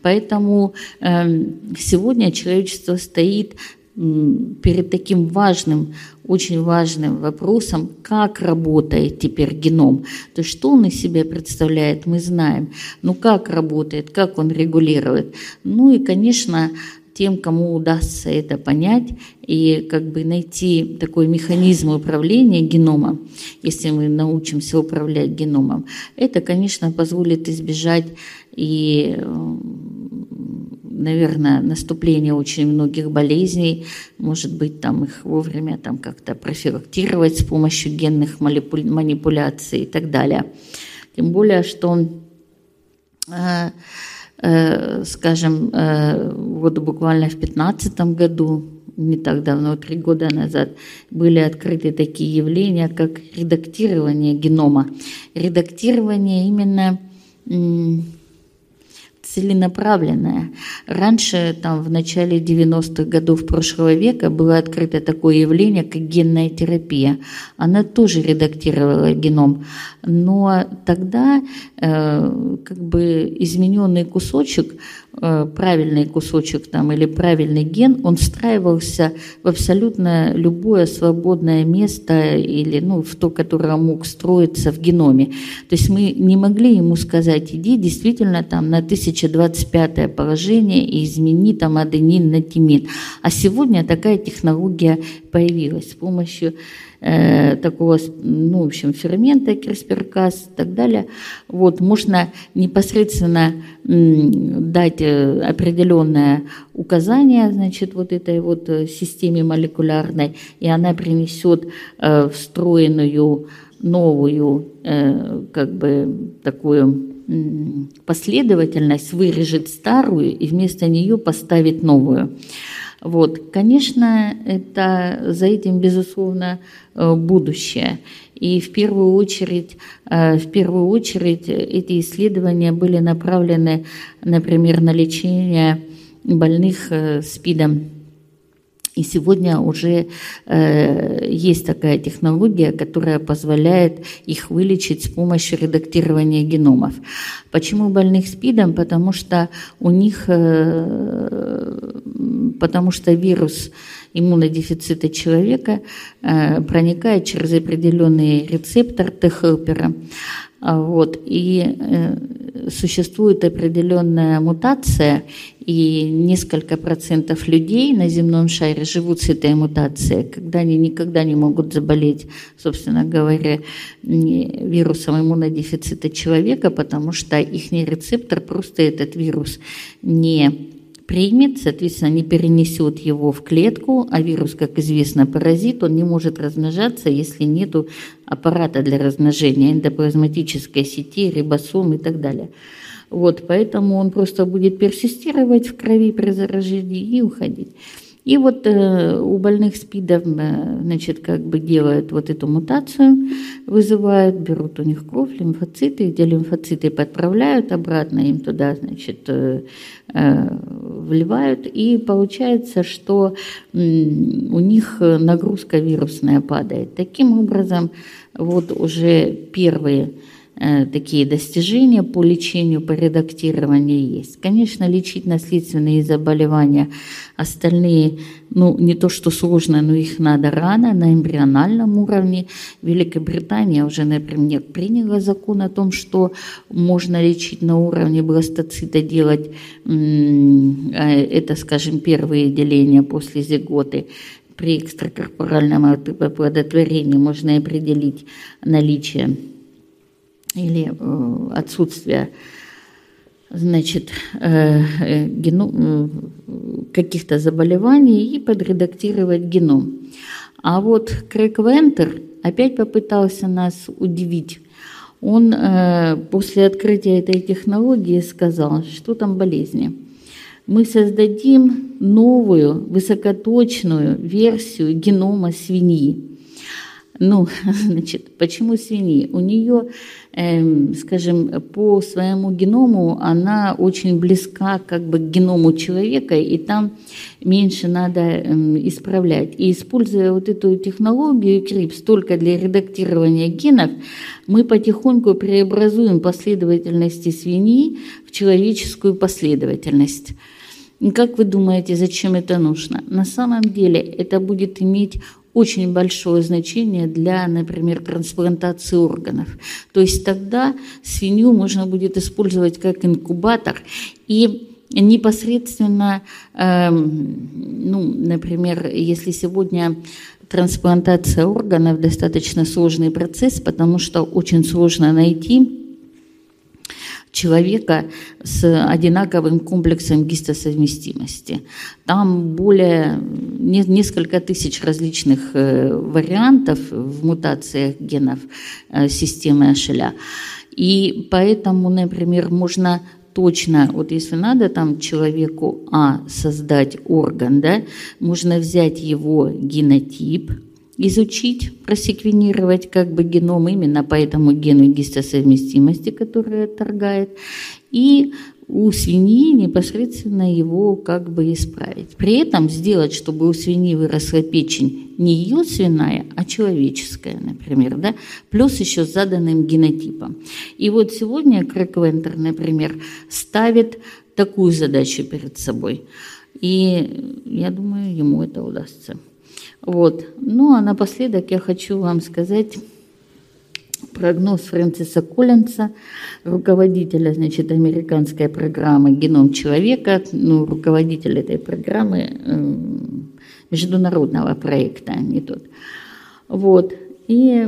Поэтому э, сегодня человечество стоит перед таким важным, очень важным вопросом, как работает теперь геном. То есть что он из себя представляет, мы знаем. Ну как работает, как он регулирует. Ну и, конечно, тем, кому удастся это понять и как бы найти такой механизм управления геномом, если мы научимся управлять геномом, это, конечно, позволит избежать и наверное, наступления очень многих болезней, может быть, там их вовремя там как-то профилактировать с помощью генных манипуляций и так далее. Тем более, что э, скажем, э, вот буквально в 2015 году, не так давно, три года назад, были открыты такие явления, как редактирование генома. Редактирование именно целенаправленная. Раньше, там, в начале 90-х годов прошлого века было открыто такое явление, как генная терапия. Она тоже редактировала геном, но тогда э, как бы измененный кусочек правильный кусочек там или правильный ген, он встраивался в абсолютно любое свободное место или ну, в то, которое мог строиться в геноме. То есть мы не могли ему сказать, иди действительно там на 1025 положение и измени там аденин на тимин. А сегодня такая технология появилась с помощью э, такого, ну, в общем, фермента, CRISPR-Cas и так далее. Вот, можно непосредственно дать э, определенное указание, значит, вот этой вот э, системе молекулярной, и она принесет встроенную новую, как бы, такую последовательность, вырежет старую и вместо нее поставит новую. Вот, конечно, это за этим, безусловно, э, будущее. И в первую очередь, э, в первую очередь эти исследования были направлены, например, на лечение больных э, СПИДом и сегодня уже э, есть такая технология, которая позволяет их вылечить с помощью редактирования геномов. Почему больных СПИДом? Потому что у них, э, потому что вирус иммунодефицита человека э, проникает через определенный рецептор Т-хелпера. А вот, и э, существует определенная мутация, и несколько процентов людей на земном шаре живут с этой мутацией, когда они никогда не могут заболеть, собственно говоря, вирусом иммунодефицита человека, потому что их рецептор просто этот вирус не примет, соответственно, не перенесет его в клетку, а вирус, как известно, паразит, он не может размножаться, если нет аппарата для размножения, эндоплазматической сети, рибосом и так далее. Вот, поэтому он просто будет персистировать в крови при заражении и уходить. И вот э, у больных СПИДом, э, значит, как бы делают вот эту мутацию, вызывают, берут у них кровь, лимфоциты, где лимфоциты подправляют обратно им туда, значит, э, вливают, и получается, что э, у них нагрузка вирусная падает. Таким образом, вот уже первые Э, такие достижения по лечению, по редактированию есть. Конечно, лечить наследственные заболевания, остальные, ну, не то что сложно, но их надо рано, на эмбриональном уровне. Великобритания уже, например, приняла закон о том, что можно лечить на уровне бластоцита, делать э, это, скажем, первые деления после зиготы при экстракорпоральном оплодотворении можно определить наличие или э, отсутствие значит, э, э, каких-то заболеваний и подредактировать геном. А вот Крэг Вентер опять попытался нас удивить. Он после открытия этой технологии сказал, что там болезни. Мы создадим новую высокоточную версию генома свиньи. Ну, значит, почему свиньи? У нее, э, скажем, по своему геному она очень близка как бы к геному человека, и там меньше надо э, исправлять. И используя вот эту технологию CRIPS только для редактирования генов, мы потихоньку преобразуем последовательности свиньи в человеческую последовательность. И как вы думаете, зачем это нужно? На самом деле это будет иметь очень большое значение для, например, трансплантации органов. То есть тогда свинью можно будет использовать как инкубатор и непосредственно, э, ну, например, если сегодня трансплантация органов достаточно сложный процесс, потому что очень сложно найти человека с одинаковым комплексом гистосовместимости. Там более несколько тысяч различных э, вариантов в мутациях генов э, системы Ашеля. И поэтому, например, можно точно, вот если надо там человеку А создать орган, да, можно взять его генотип, изучить, просеквенировать как бы геном именно по этому гену гистосовместимости, который отторгает, и у свиньи непосредственно его как бы исправить. При этом сделать, чтобы у свиньи выросла печень не ее свиная, а человеческая, например, да, плюс еще с заданным генотипом. И вот сегодня Крэк Вентер, например, ставит такую задачу перед собой. И я думаю, ему это удастся. Вот. Ну а напоследок я хочу вам сказать прогноз Фрэнсиса Коллинса, руководителя значит, американской программы «Геном человека», ну, руководитель этой программы э, международного проекта, не тот. Вот. И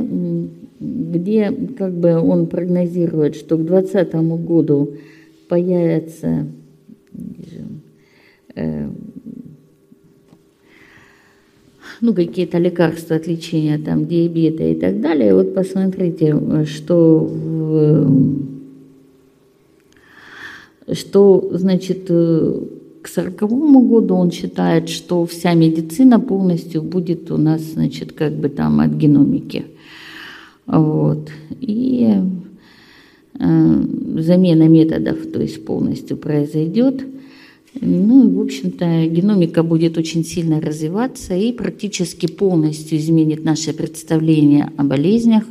где как бы он прогнозирует, что к 2020 году появится ну, какие-то лекарства от лечения там, диабета и так далее. Вот посмотрите, что, что значит, к сороковому году он считает, что вся медицина полностью будет у нас, значит, как бы там от геномики. Вот. И э, замена методов, то есть полностью произойдет – ну и, в общем-то, геномика будет очень сильно развиваться и практически полностью изменит наше представление о болезнях,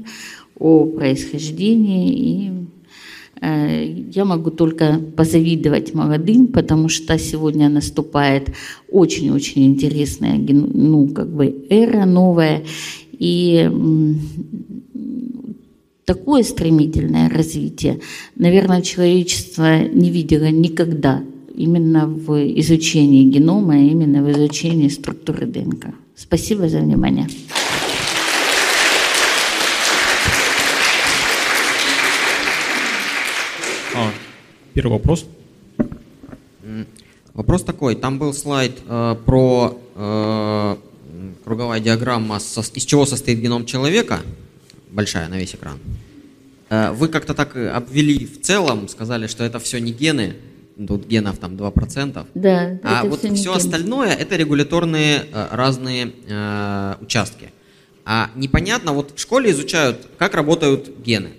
о происхождении. И э, я могу только позавидовать молодым, потому что сегодня наступает очень-очень интересная ну, как бы эра новая. И такое стремительное развитие, наверное, человечество не видело никогда именно в изучении генома, именно в изучении структуры ДНК. Спасибо за внимание. А, первый вопрос. Вопрос такой. Там был слайд э, про э, круговая диаграмма, со, из чего состоит геном человека, большая на весь экран. Э, вы как-то так обвели в целом, сказали, что это все не гены, тут генов там 2%. Да. А вот все, все остальное это регуляторные э, разные э, участки. А непонятно, вот в школе изучают, как работают гены.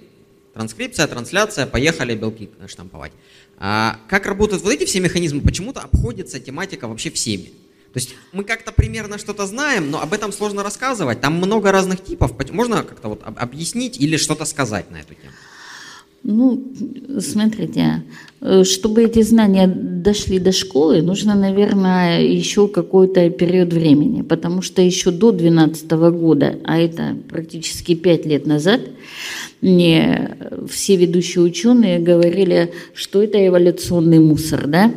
Транскрипция, трансляция, поехали белки штамповать. А как работают вот эти все механизмы, почему-то обходится тематика вообще всеми. То есть мы как-то примерно что-то знаем, но об этом сложно рассказывать. Там много разных типов. Можно как-то вот объяснить или что-то сказать на эту тему? Ну, смотрите, э, чтобы эти знания дошли до школы, нужно, наверное, еще какой-то период времени, потому что еще до 2012 года, а это практически пять лет назад, не все ведущие ученые говорили, что это эволюционный мусор, да,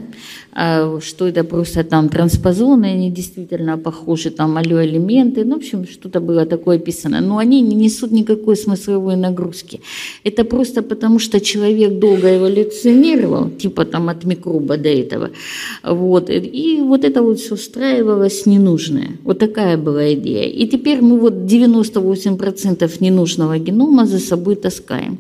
что это просто там транспозоны, они действительно похожи, там аллоэлементы, ну, в общем, что-то было такое описано. Но они не несут никакой смысловой нагрузки. Это просто потому, что человек долго эволюционировал, типа там от микроба до этого. Вот. И вот это вот все устраивалось ненужное. Вот такая была идея. И теперь мы вот 98% ненужного генома за собой таскаем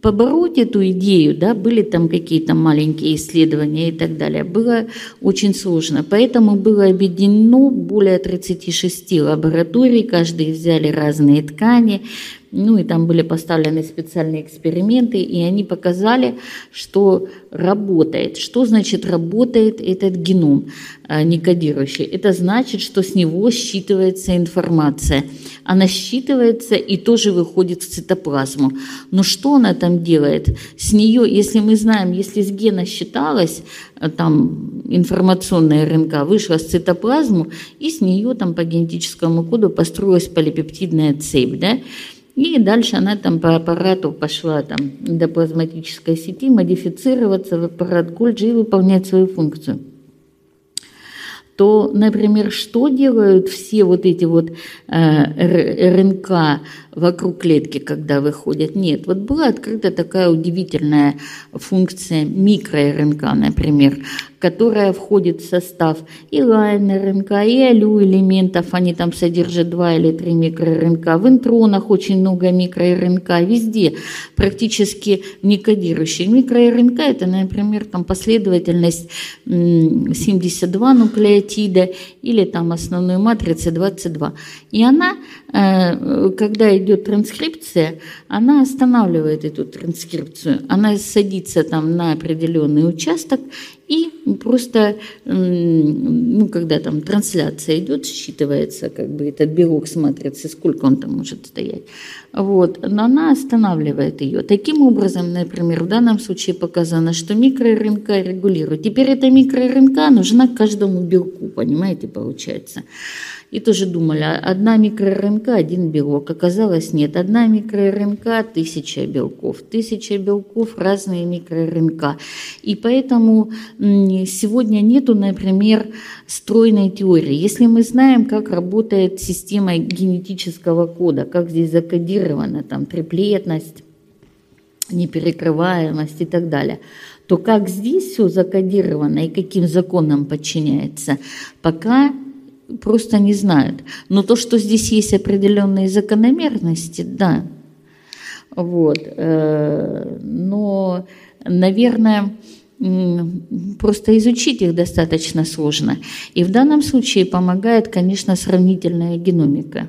побороть эту идею, да, были там какие-то маленькие исследования и так далее, было очень сложно. Поэтому было объединено более 36 лабораторий, каждый взяли разные ткани, ну и там были поставлены специальные эксперименты, и они показали, что работает. Что значит работает этот геном а, некодирующий? Это значит, что с него считывается информация. Она считывается и тоже выходит в цитоплазму. Но что она там делает? С нее, если мы знаем, если с гена считалось, а, там информационная РНК вышла в цитоплазму, и с нее там по генетическому коду построилась полипептидная цепь, да, и дальше она там по аппарату пошла там до плазматической сети модифицироваться в аппарат Гольджи и выполнять свою функцию то, например, что делают все вот эти вот э, РНК вокруг клетки, когда выходят? Нет, вот была открыта такая удивительная функция микро-РНК, например, которая входит в состав и лайн-РНК, и алю-элементов, они там содержат 2 или 3 микро-РНК, в интронах очень много микро-РНК, везде практически не кодирующие. Микро-РНК это, например, там последовательность 72 нуклеотида или там основной матрицы 22. И она, э, когда идет транскрипция, она останавливает эту транскрипцию, она садится там на определенный участок и просто, ну, когда там трансляция идет, считывается как бы этот белок с матрицы, сколько он там может стоять. Вот. Но она останавливает ее. Таким образом, например, в данном случае показано, что микро-РНК регулирует. Теперь эта микро-РНК нужна каждому белку, понимаете, получается. И тоже думали, а одна микро-РНК, один белок. Оказалось, нет. Одна микро-РНК, тысяча белков. Тысяча белков, разные микро-РНК. И поэтому сегодня нету, например, стройной теории. Если мы знаем, как работает система генетического кода, как здесь закодирована там триплетность, неперекрываемость и так далее, то как здесь все закодировано и каким законам подчиняется, пока просто не знают. Но то, что здесь есть определенные закономерности, да. Вот. Э, но, наверное, просто изучить их достаточно сложно. И в данном случае помогает, конечно, сравнительная геномика.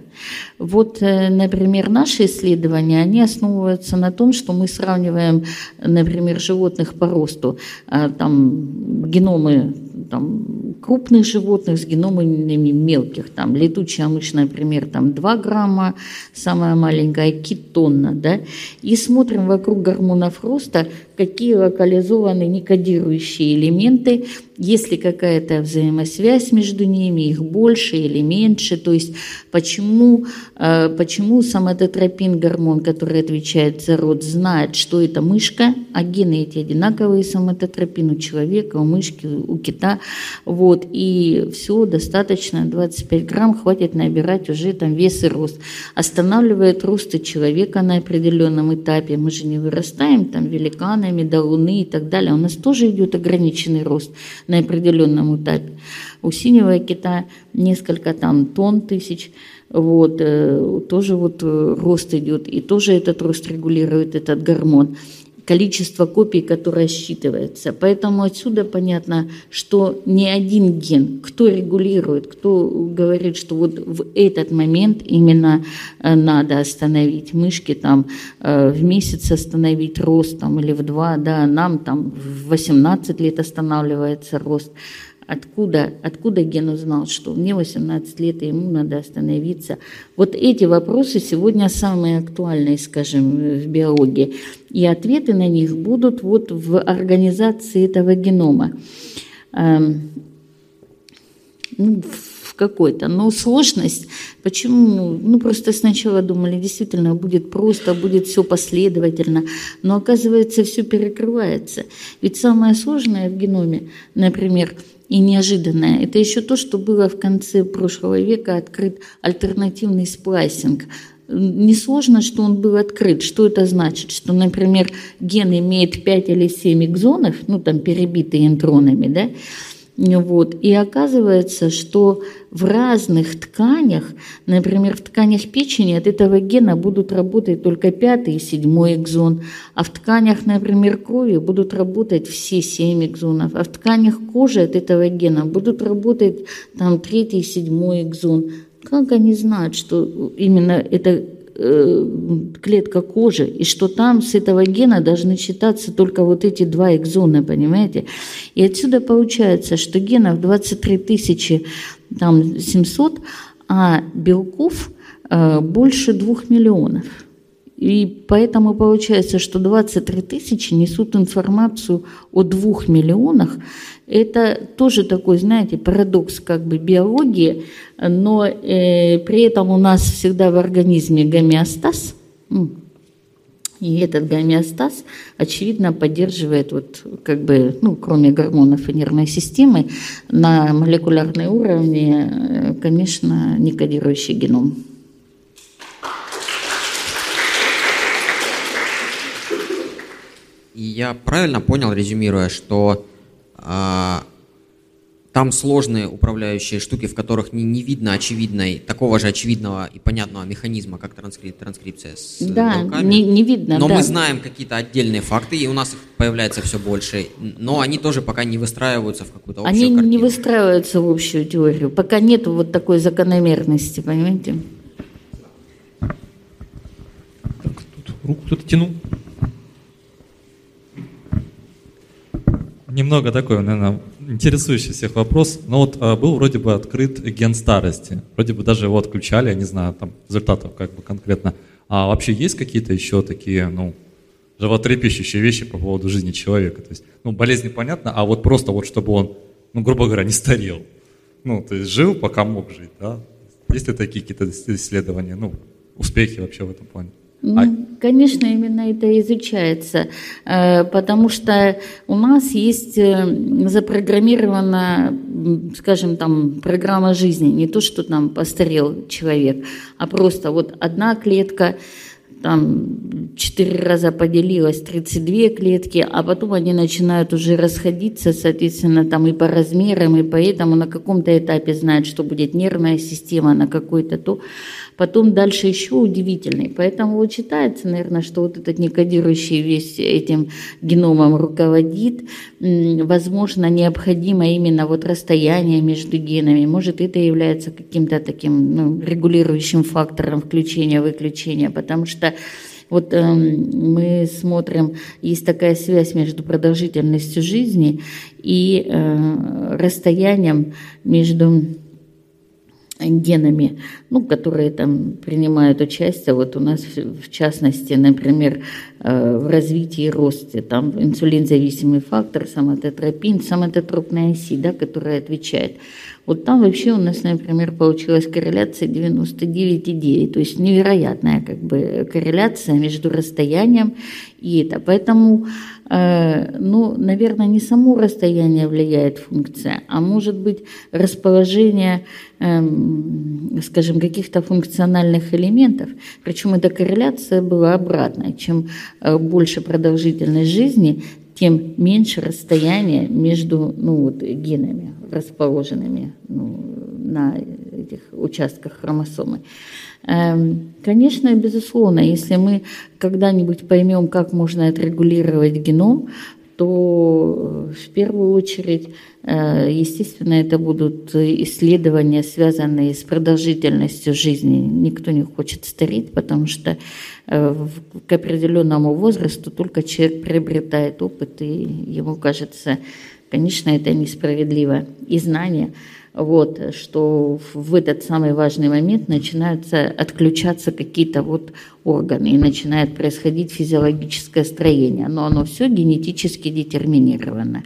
Вот, э, например, наши исследования, они основываются на том, что мы сравниваем, например, животных по росту, а, там геномы там, крупных животных с геномами мелких. Там, летучая мышь, например, там 2 грамма, самая маленькая кит тонна. Да? И смотрим вокруг гормонов роста, какие локализованы некодирующие элементы, есть ли какая-то взаимосвязь между ними, их больше или меньше, то есть почему, э, почему самототропин, гормон, который отвечает за род, знает, что это мышка, а гены эти одинаковые, самототропин у человека, у мышки, у кита, вот, и все, достаточно, 25 грамм, хватит набирать уже там вес и рост. Останавливает рост человека на определенном этапе, мы же не вырастаем там великанами до луны и так далее, у нас тоже идет ограниченный рост на определенном этапе. У синего кита несколько там тонн тысяч, вот, э, тоже вот э, рост идет, и тоже этот рост регулирует этот гормон количество копий, которое считывается. Поэтому отсюда понятно, что не один ген, кто регулирует, кто говорит, что вот в этот момент именно э, надо остановить мышки, там в месяц остановить рост там, или в два, да, нам там в 18 лет останавливается рост. Откуда, откуда Ген узнал, что мне 18 лет, и ему надо остановиться? Вот эти вопросы сегодня самые актуальные, скажем, в биологии. И ответы на них будут вот в организации этого генома. Эм, ну, в какой-то. Но сложность, почему? Ну, просто сначала думали, действительно, будет просто, будет все последовательно. Но оказывается, все перекрывается. Ведь самое сложное в геноме, например, и неожиданное. Это еще то, что было в конце прошлого века открыт альтернативный сплайсинг. Несложно, что он был открыт. Что это значит? Что, например, ген имеет 5 или 7 экзонов, ну там перебитые интронами, да, вот. И оказывается, что в разных тканях, например, в тканях печени от этого гена будут работать только пятый и седьмой экзон, а в тканях, например, крови будут работать все семь экзонов, а в тканях кожи от этого гена будут работать там третий и седьмой экзон. Как они знают, что именно это клетка кожи, и что там с этого гена должны считаться только вот эти два экзона, понимаете? И отсюда получается, что генов 23 тысячи там 700, а белков э, больше двух миллионов. И поэтому получается, что 23 тысячи несут информацию о двух миллионах. Это тоже такой, знаете, парадокс как бы биологии, но э, при этом у нас всегда в организме гомеостаз, и этот гомеостаз, очевидно, поддерживает, вот, как бы, ну, кроме гормонов и нервной системы, на молекулярной уровне, э, конечно, некодирующий геном. И я правильно понял, резюмируя, что а, там сложные управляющие штуки, в которых не, не видно очевидной, такого же очевидного и понятного механизма, как транскрип, транскрипция с да, белками. Не, не видно. Но да. мы знаем какие-то отдельные факты, и у нас их появляется все больше. Но они тоже пока не выстраиваются в какую-то общую Они картину. не выстраиваются в общую теорию. Пока нет вот такой закономерности, понимаете? Так, тут руку кто-то тянул. Немного такой, наверное, интересующий всех вопрос. Но вот а, был вроде бы открыт ген старости. Вроде бы даже его отключали, я не знаю, там результатов как бы конкретно. А вообще есть какие-то еще такие, ну, животрепещущие вещи по поводу жизни человека? То есть, ну, болезни понятно, а вот просто вот чтобы он, ну, грубо говоря, не старел. Ну, то есть жил, пока мог жить, да? Есть ли такие какие-то исследования, ну, успехи вообще в этом плане? Ну, а конечно, именно это изучается, э, потому что у нас есть э, запрограммирована, скажем, там, программа жизни, не то, что там постарел человек, а просто вот одна клетка, там четыре раза поделилась, 32 клетки, а потом они начинают уже расходиться, соответственно, там и по размерам, и поэтому на каком-то этапе знают, что будет нервная система, на какой-то то. Потом дальше еще удивительный. Поэтому вот считается, наверное, что вот этот некодирующий весь этим геномом руководит. Возможно, необходимо именно вот расстояние между генами. Может, это является каким-то таким ну, регулирующим фактором включения-выключения, потому что вот э, мы смотрим, есть такая связь между продолжительностью жизни и э, расстоянием между генами, ну, которые там принимают участие, вот у нас в частности, например, э, в развитии и росте, там инсулинзависимый фактор, самотетропин, самотетропная оси, да, которая отвечает. Вот там вообще у нас, например, получилась корреляция 99,9, то есть невероятная как бы корреляция между расстоянием и это. Поэтому ну, наверное, не само расстояние влияет функция, а может быть расположение, эм, скажем, каких-то функциональных элементов. Причем эта корреляция была обратной. Чем э, больше продолжительность жизни, тем меньше расстояние между ну, вот, генами, расположенными ну, на этих участках хромосомы. Эм, конечно, безусловно, если мы когда-нибудь поймем, как можно отрегулировать геном, то э, в первую очередь, естественно, это будут исследования, связанные с продолжительностью жизни. Никто не хочет стареть, потому что э, к определенному возрасту только человек приобретает опыт, и ему кажется, конечно, это несправедливо. И знания – вот, что в этот самый важный момент начинаются отключаться какие-то вот органы и начинает происходить физиологическое строение, но оно все генетически детерминировано.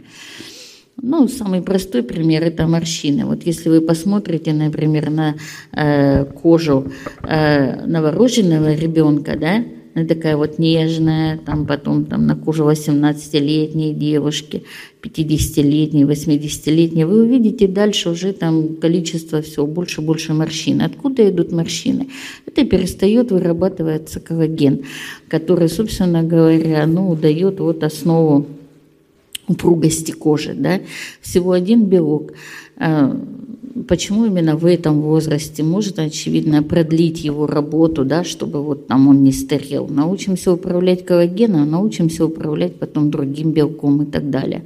Ну, самый простой пример – это морщины. Вот если вы посмотрите, например, на э, кожу э, новорожденного ребенка, да, она такая вот нежная, там потом там на кожу 18-летней девушки, 50-летней, 80-летней, вы увидите дальше уже там количество все больше и больше морщин. Откуда идут морщины? Это перестает вырабатываться коллаген, который, собственно говоря, ну, дает вот основу упругости кожи. Да? Всего один белок. А, почему именно в этом возрасте? Может, очевидно, продлить его работу, да, чтобы вот там он не старел. Научимся управлять коллагеном, научимся управлять потом другим белком и так далее.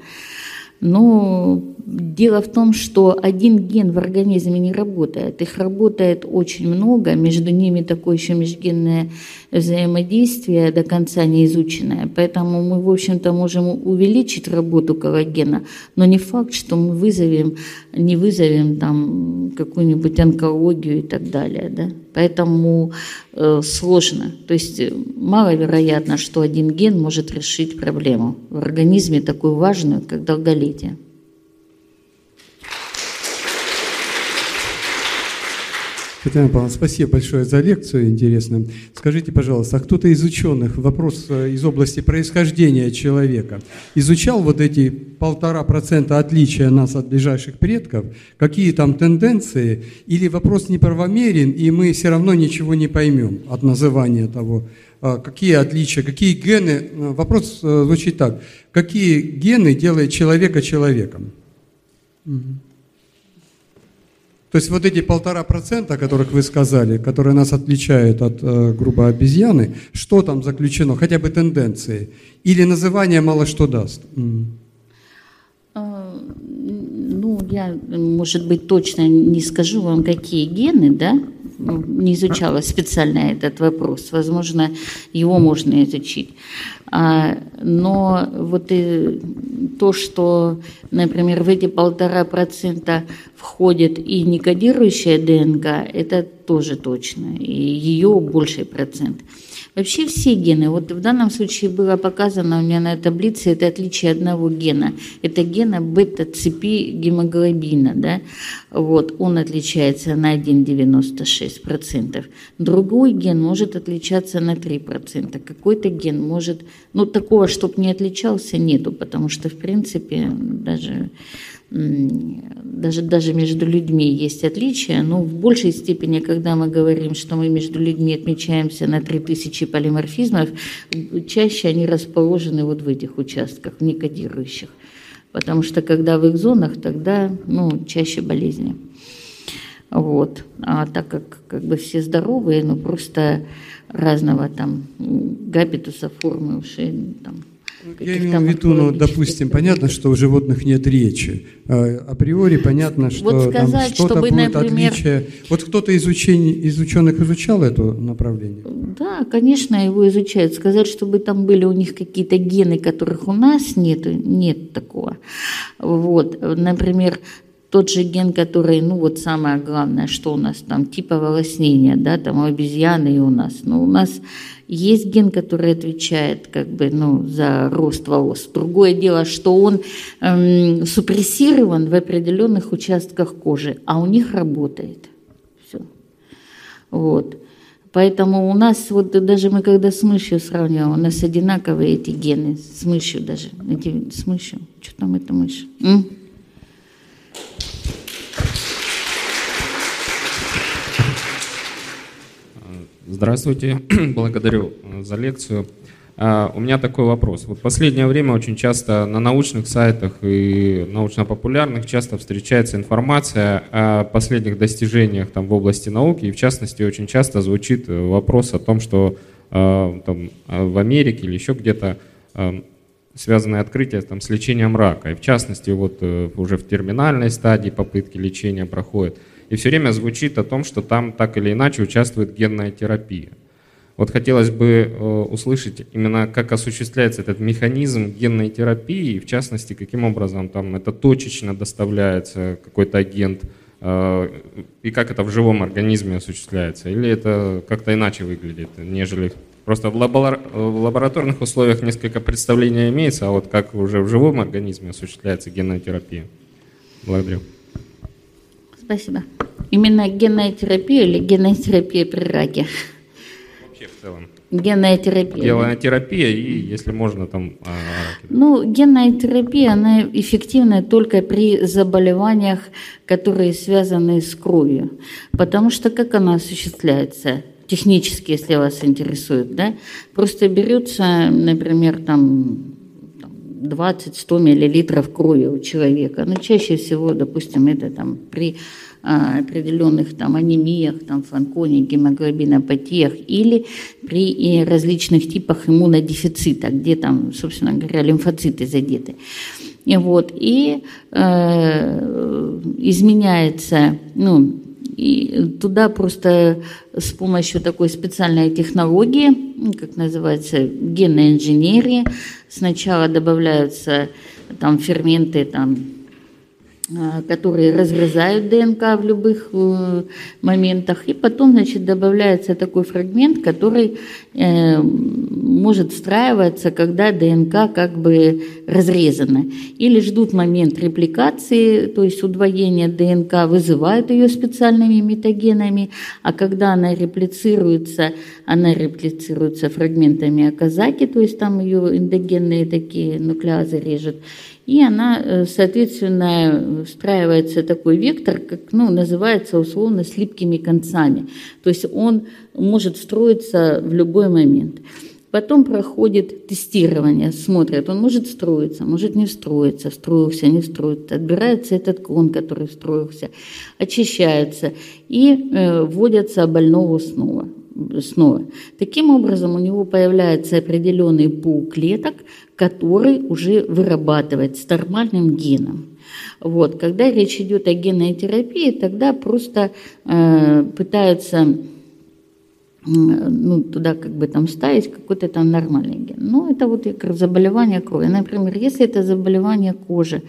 Но дело в том, что один ген в организме не работает. Их работает очень много, между ними такое еще межгенное взаимодействие до конца не изученное. Поэтому мы, в общем-то, можем увеличить работу коллагена, но не факт, что мы вызовем, не вызовем там какую-нибудь онкологию и так далее. Да? Поэтому э, сложно. То есть э, маловероятно, что один ген может решить проблему в организме такую важную, как долголетие. Татьяна Павловна, спасибо большое за лекцию интересную. Скажите, пожалуйста, а кто-то из ученых, вопрос э, из области происхождения человека, изучал вот эти полтора процента отличия нас от ближайших предков? Какие там тенденции? Или вопрос неправомерен, и мы все равно ничего не поймем от называния того? А какие отличия, какие гены? Э, вопрос э, звучит так. Какие гены делают человека человеком? Угу. То есть вот эти полтора процента, о которых вы сказали, которые нас отличают от, э, грубо, обезьяны, что там заключено, хотя бы тенденции? Или называние мало что даст? А, ну, я, может быть, точно не скажу вам, какие гены, да, не изучала специально этот вопрос. Возможно, его можно изучить. А, но вот и то, что, например, в эти полтора процента входит и некодирующая ДНК, это тоже точно. И ее больший процент. Вообще все гены, вот в данном случае было показано у меня на таблице, это отличие одного гена. Это гена бета-цепи гемоглобина, да, вот, он отличается на 1,96%. Другой ген может отличаться на 3%. Какой-то ген может, ну такого, чтобы не отличался, нету, потому что, в принципе, даже даже, даже между людьми есть отличия, но в большей степени, когда мы говорим, что мы между людьми отмечаемся на 3000 полиморфизмов, чаще они расположены вот в этих участках, в некодирующих. Потому что когда в их зонах, тогда ну, чаще болезни. Вот. А так как, как бы все здоровые, ну просто разного там габитуса, формы ушей, там, я имею в виду, ну, допустим, понятно, что у животных нет речи. А, априори понятно, что вот сказать, там что-то чтобы, будет например... отличие. Вот кто-то из, учений, из ученых изучал это направление? Да, конечно, его изучают. Сказать, чтобы там были у них какие-то гены, которых у нас нет, нет такого. Вот, например, тот же ген, который, ну вот самое главное, что у нас там, типа волоснения, да, там у обезьяны и у нас. Но у нас есть ген, который отвечает как бы, ну, за рост волос. Другое дело, что он эм, супрессирован в определенных участках кожи, а у них работает. Все. Вот. Поэтому у нас, вот даже мы когда с мышью сравниваем, у нас одинаковые эти гены, с мышью даже, эти, с мышью. Что там это мышь? М? Здравствуйте, благодарю э, за лекцию. А, у меня такой вопрос. Вот последнее время очень часто на научных сайтах и научно-популярных часто встречается информация о последних достижениях там, в области науки, и в частности очень часто звучит э, вопрос о том, что э, там, в Америке или еще где-то связанные открытия там, с лечением рака. И в частности, вот уже в терминальной стадии попытки лечения проходят – и все время звучит о том, что там так или иначе участвует генная терапия. Вот хотелось бы э, услышать именно, как осуществляется этот механизм генной терапии, в частности, каким образом там это точечно доставляется какой-то агент, э, и как это в живом организме осуществляется, или это как-то иначе выглядит, нежели Просто в лабораторных условиях несколько представления имеется, а вот как уже в живом организме осуществляется генная терапия. Благодарю. Спасибо. Именно генная терапия или генная терапия при раке? Вообще в целом. Генная терапия. Генная терапия и, если можно, там... А, ну, генная терапия, она эффективна только при заболеваниях, которые связаны с кровью. Потому что как она осуществляется? Технически, если вас интересует, да? Просто берется, например, там 20-100 миллилитров крови у человека. Но чаще всего, допустим, это там при а, определенных там анемиях, там фланконе, гемоглобинопатиях или при различных типах иммунодефицита, где там, собственно говоря, лимфоциты задеты. И вот, и э, изменяется, ну, и туда просто с помощью такой специальной технологии, как называется, генная инженерия, сначала добавляются там ферменты, там которые разрезают ДНК в любых э, моментах, и потом, значит, добавляется такой фрагмент, который э, может встраиваться, когда ДНК как бы разрезана. Или ждут момент репликации, то есть удвоения ДНК, вызывают ее специальными метагенами, а когда она реплицируется, она реплицируется фрагментами Аказаки, то есть там ее эндогенные такие нуклеазы режут, и она, э, соответственно, встраивается такой вектор, как ну, называется условно с липкими концами. То есть он может строиться в любой момент. Потом проходит тестирование, смотрят, он может строиться, может не встроиться, встроился, не встроится. Отбирается этот клон, который встроился, очищается и э, вводятся больного снова снова. Таким образом, у него появляется определенный пул клеток, который уже вырабатывает с нормальным геном. Вот. Когда речь идет о генной терапии, тогда просто э, пытаются ну, туда как бы там ставить какой-то там нормальный ген. Ну, это вот как заболевание крови. Например, если это заболевание кожи,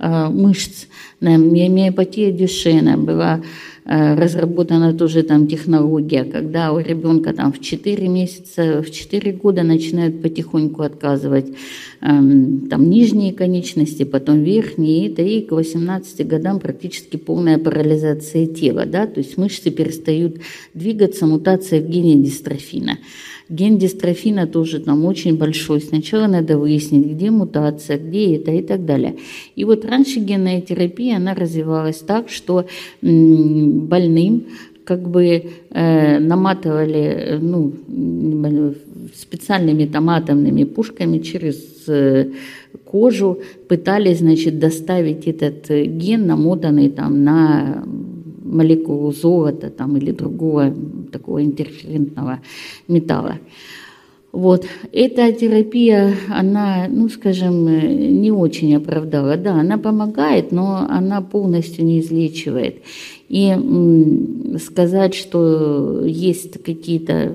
э, мышц, миопатия Дюшена была разработана тоже там технология, когда у ребенка там в 4 месяца, в 4 года начинают потихоньку отказывать эм, там нижние конечности, потом верхние, да и к 18 годам практически полная парализация тела, да, то есть мышцы перестают двигаться, мутация в гене дистрофина. Ген дистрофина тоже там очень большой. Сначала надо выяснить, где мутация, где это и так далее. И вот раньше генная терапия, она развивалась так, что больным как бы э, наматывали ну, специальными томатовными пушками через э, кожу, пытались, значит, доставить этот ген, намотанный там на молекулу золота там, или другого такого интерферентного металла. Вот. Эта терапия, она, ну, скажем, не очень оправдала. Да, она помогает, но она полностью не излечивает. И сказать, что есть какие-то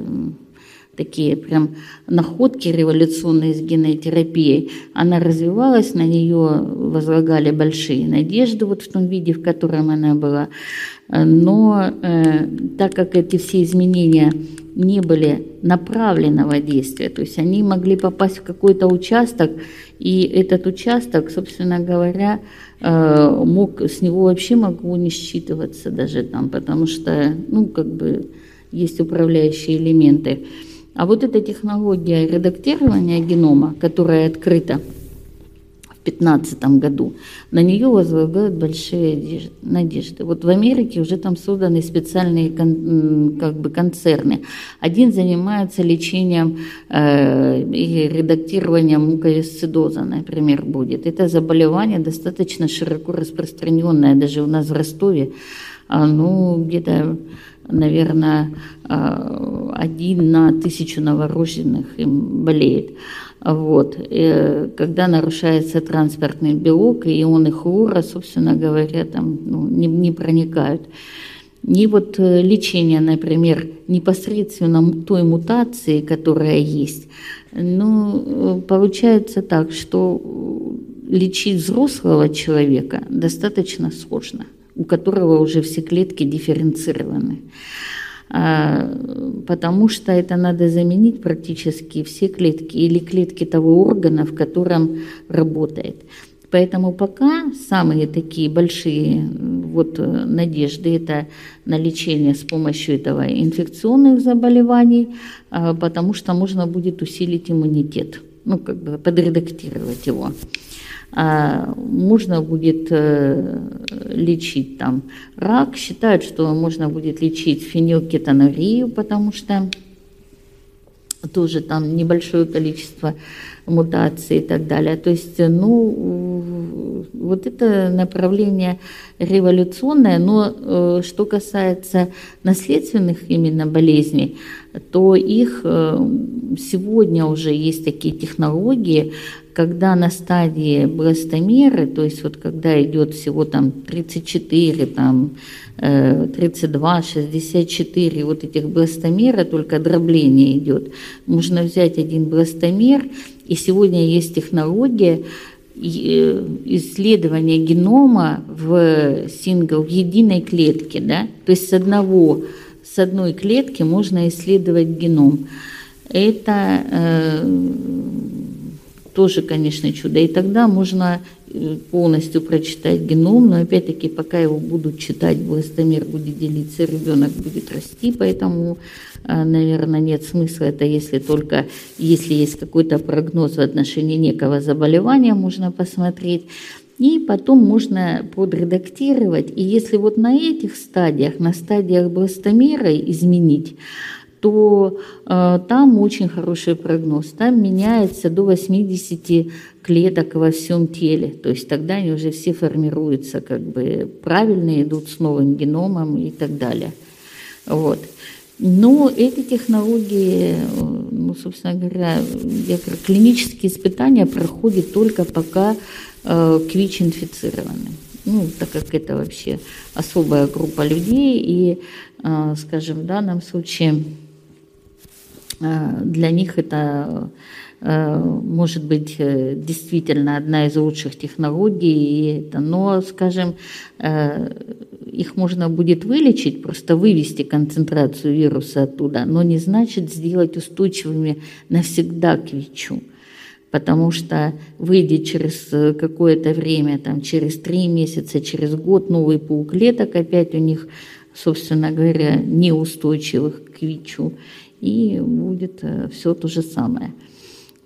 такие прям находки революционные с генной терапией. Она развивалась, на нее возлагали большие надежды вот в том виде, в котором она была. Но э, так как эти все изменения не были направленного действия, то есть они могли попасть в какой-то участок, и этот участок, собственно говоря, э, мог, с него вообще могло не считываться даже там, потому что, ну, как бы есть управляющие элементы. А вот эта технология редактирования генома, которая открыта 2015 году, на нее возлагают большие надежды. Вот в Америке уже там созданы специальные как бы концерны. Один занимается лечением э, и редактированием муковисцидоза, например, будет. Это заболевание достаточно широко распространенное, даже у нас в Ростове, ну, где-то наверное, э, один на тысячу новорожденных им болеет. Вот. И когда нарушается транспортный белок, и ионы хлора, собственно говоря, там ну, не, не проникают. И вот э, лечение, например, непосредственно той мутации, которая есть, ну, получается так, что лечить взрослого человека достаточно сложно, у которого уже все клетки дифференцированы. А, потому что это надо заменить практически все клетки или клетки того органа, в котором работает. Поэтому пока самые такие большие вот э, надежды это на лечение с помощью этого инфекционных заболеваний, а, потому что можно будет усилить иммунитет, ну как бы подредактировать его. А можно будет э, лечить там рак, считают, что можно будет лечить фенилкетонурию, потому что тоже там небольшое количество мутаций и так далее. То есть, ну, вот это направление революционное, но э, что касается наследственных именно болезней, то их э, сегодня уже есть такие технологии, когда на стадии бластомеры, то есть вот когда идет всего там 34, там 32, 64 вот этих бластомера, только дробление идет. Можно взять один бластомер, и сегодня есть технология э, исследования генома в сингл, в единой клетке, да, то есть с одного, с одной клетки можно исследовать геном. Это э, тоже, конечно, чудо. И тогда можно э, полностью прочитать геном, но опять-таки, пока его будут читать, бластомер будет делиться, ребенок будет расти, поэтому, э, наверное, нет смысла это, если только, если есть какой-то прогноз в отношении некого заболевания, можно посмотреть. И потом можно подредактировать. И если вот на этих стадиях, на стадиях бластомера изменить, то э, там очень хороший прогноз. Там меняется до 80 клеток во всем теле. То есть тогда они уже все формируются как бы правильно, идут с новым геномом и так далее. Вот. Но эти технологии, ну, собственно говоря, я говорю, клинические испытания проходят только пока э, КВИЧ инфицированы. Ну, так как это вообще особая группа людей, и, э, скажем, в данном случае Э, для них это э, может быть э, действительно одна из лучших технологий, но, скажем, их можно будет вылечить, просто вывести концентрацию вируса оттуда, но не значит сделать устойчивыми навсегда к ВИЧу. Потому что выйдя через какое-то время, там, через три месяца, через год, новый пул клеток опять у них, собственно говоря, неустойчивых к ВИЧу и будет э, все то же самое.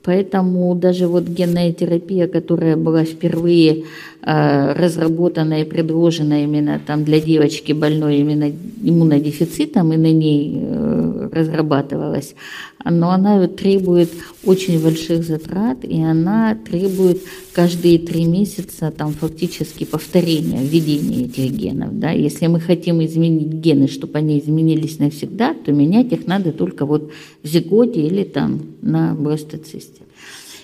Поэтому даже вот генная терапия, которая была впервые разработана и предложена именно там для девочки больной именно иммунодефицитом, и на ней э, разрабатывалась, но она требует очень больших затрат, и она требует каждые три месяца там фактически повторения, введения этих генов. Да? Если мы хотим изменить гены, чтобы они изменились навсегда, то менять их надо только вот в зиготе или там на бластоцисте.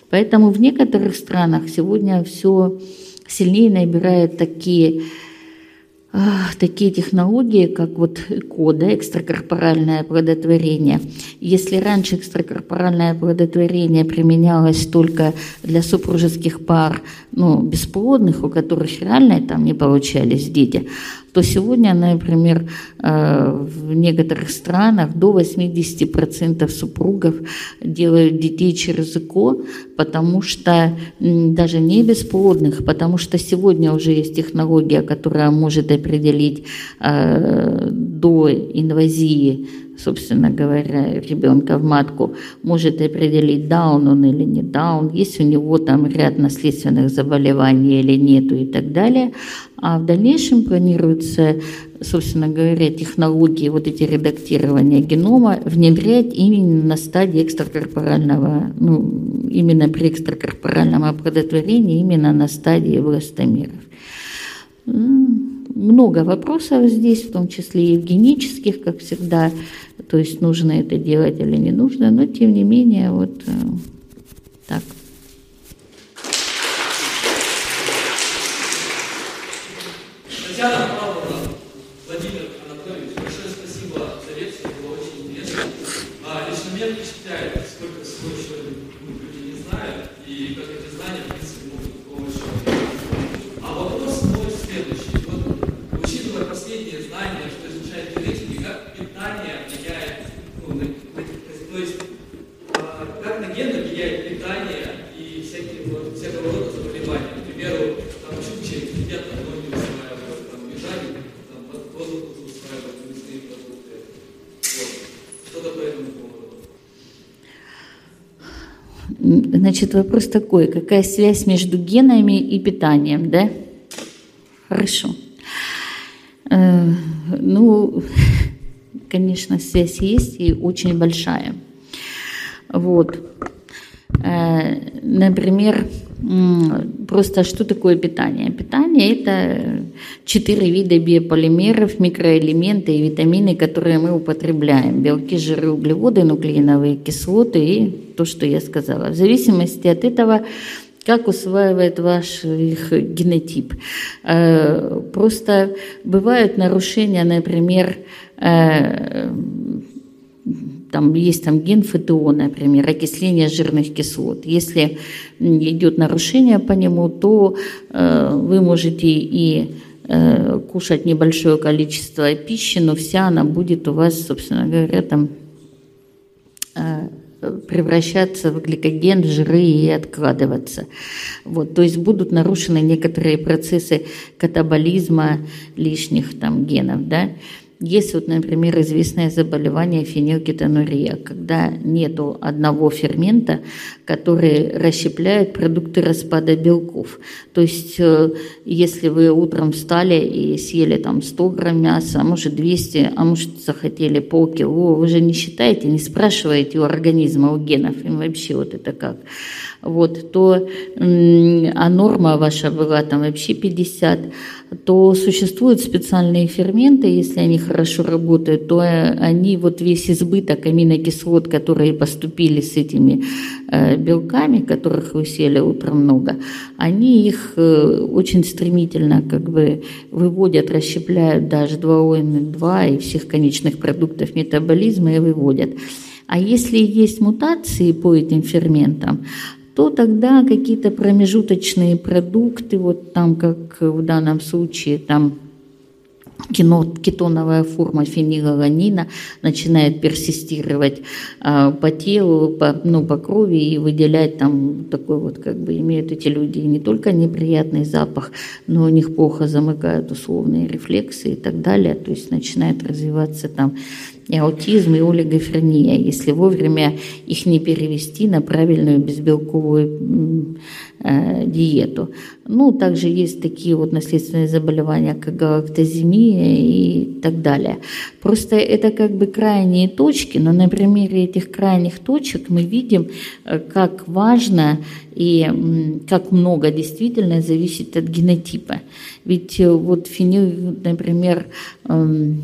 Поэтому в некоторых странах сегодня все сильнее набирает такие такие технологии, как вот ЭКО, да, экстракорпоральное оплодотворение. Если раньше экстракорпоральное оплодотворение применялось только для супружеских пар, ну, бесплодных, у которых реально там не получались дети, то сегодня, например, э, в некоторых странах до 80% супругов делают детей через ЭКО, потому что даже не бесплодных, потому что сегодня уже есть технология, которая может определить э, до инвазии собственно говоря, ребенка в матку, может определить, даун он или не даун, есть у него там ряд наследственных заболеваний или нету и так далее. А в дальнейшем планируется, собственно говоря, технологии вот эти редактирования генома внедрять именно на стадии экстракорпорального, ну, именно при экстракорпоральном оплодотворении, именно на стадии властомеров много вопросов здесь, в том числе и евгенических, как всегда, то есть нужно это делать или не нужно, но тем не менее вот э, так. Татьяна Павловна, Владимир Анатольевич, большое спасибо за лекцию, было очень интересно. А, лично меня впечатляет, сколько свой человек люди не знают, и как эти знания, в принципе, могут помочь последнее знание, что изучает генетики, как питание Значит, вопрос такой, какая связь между генами и питанием, да? Хорошо. Э, ну, конечно, связь есть и очень большая. Вот. Э, например, просто что такое питание? Питание – это четыре вида биополимеров, микроэлементы и витамины, которые мы употребляем. Белки, жиры, углеводы, нуклеиновые кислоты и то, что я сказала. В зависимости от этого как усваивает ваш их генотип. Э, просто бывают нарушения, например, э, там есть там ген ФТО, например, окисление жирных кислот. Если идет нарушение по нему, то э, вы можете и э, кушать небольшое количество пищи, но вся она будет у вас, собственно говоря, там э, превращаться в гликоген, в жиры и откладываться. Вот, то есть будут нарушены некоторые процессы катаболизма лишних там генов, да. Есть вот, например, известное заболевание фенилкетонурия, когда нету одного фермента, который расщепляет продукты распада белков. То есть, э, если вы утром встали и съели там 100 грамм мяса, а может 200, а может захотели полкило, вы же не считаете, не спрашиваете у организма, у генов, им вообще вот это как вот, то, а норма ваша была там вообще 50, то существуют специальные ферменты, если они хорошо работают, то они вот весь избыток аминокислот, которые поступили с этими э, белками, которых вы съели утром много, они их э, очень стремительно как бы выводят, расщепляют даже 2ОН2 и всех конечных продуктов метаболизма и выводят. А если есть мутации по этим ферментам, то тогда какие-то промежуточные продукты, вот там, как в данном случае, там кетоновая форма фенилаланина начинает персистировать а, по телу, по, ну, по крови и выделять там такой вот, как бы имеют эти люди не только неприятный запах, но у них плохо замыкают условные рефлексы и так далее, то есть начинает развиваться там и аутизм, и олигофрения, если вовремя их не перевести на правильную безбелковую диету. Ну, также есть такие вот наследственные заболевания, как галактоземия и так далее. Просто это как бы крайние точки, но на примере этих крайних точек мы видим, э, как важно и как много действительно зависит от генотипа. Ведь э, вот фенил, например, эм,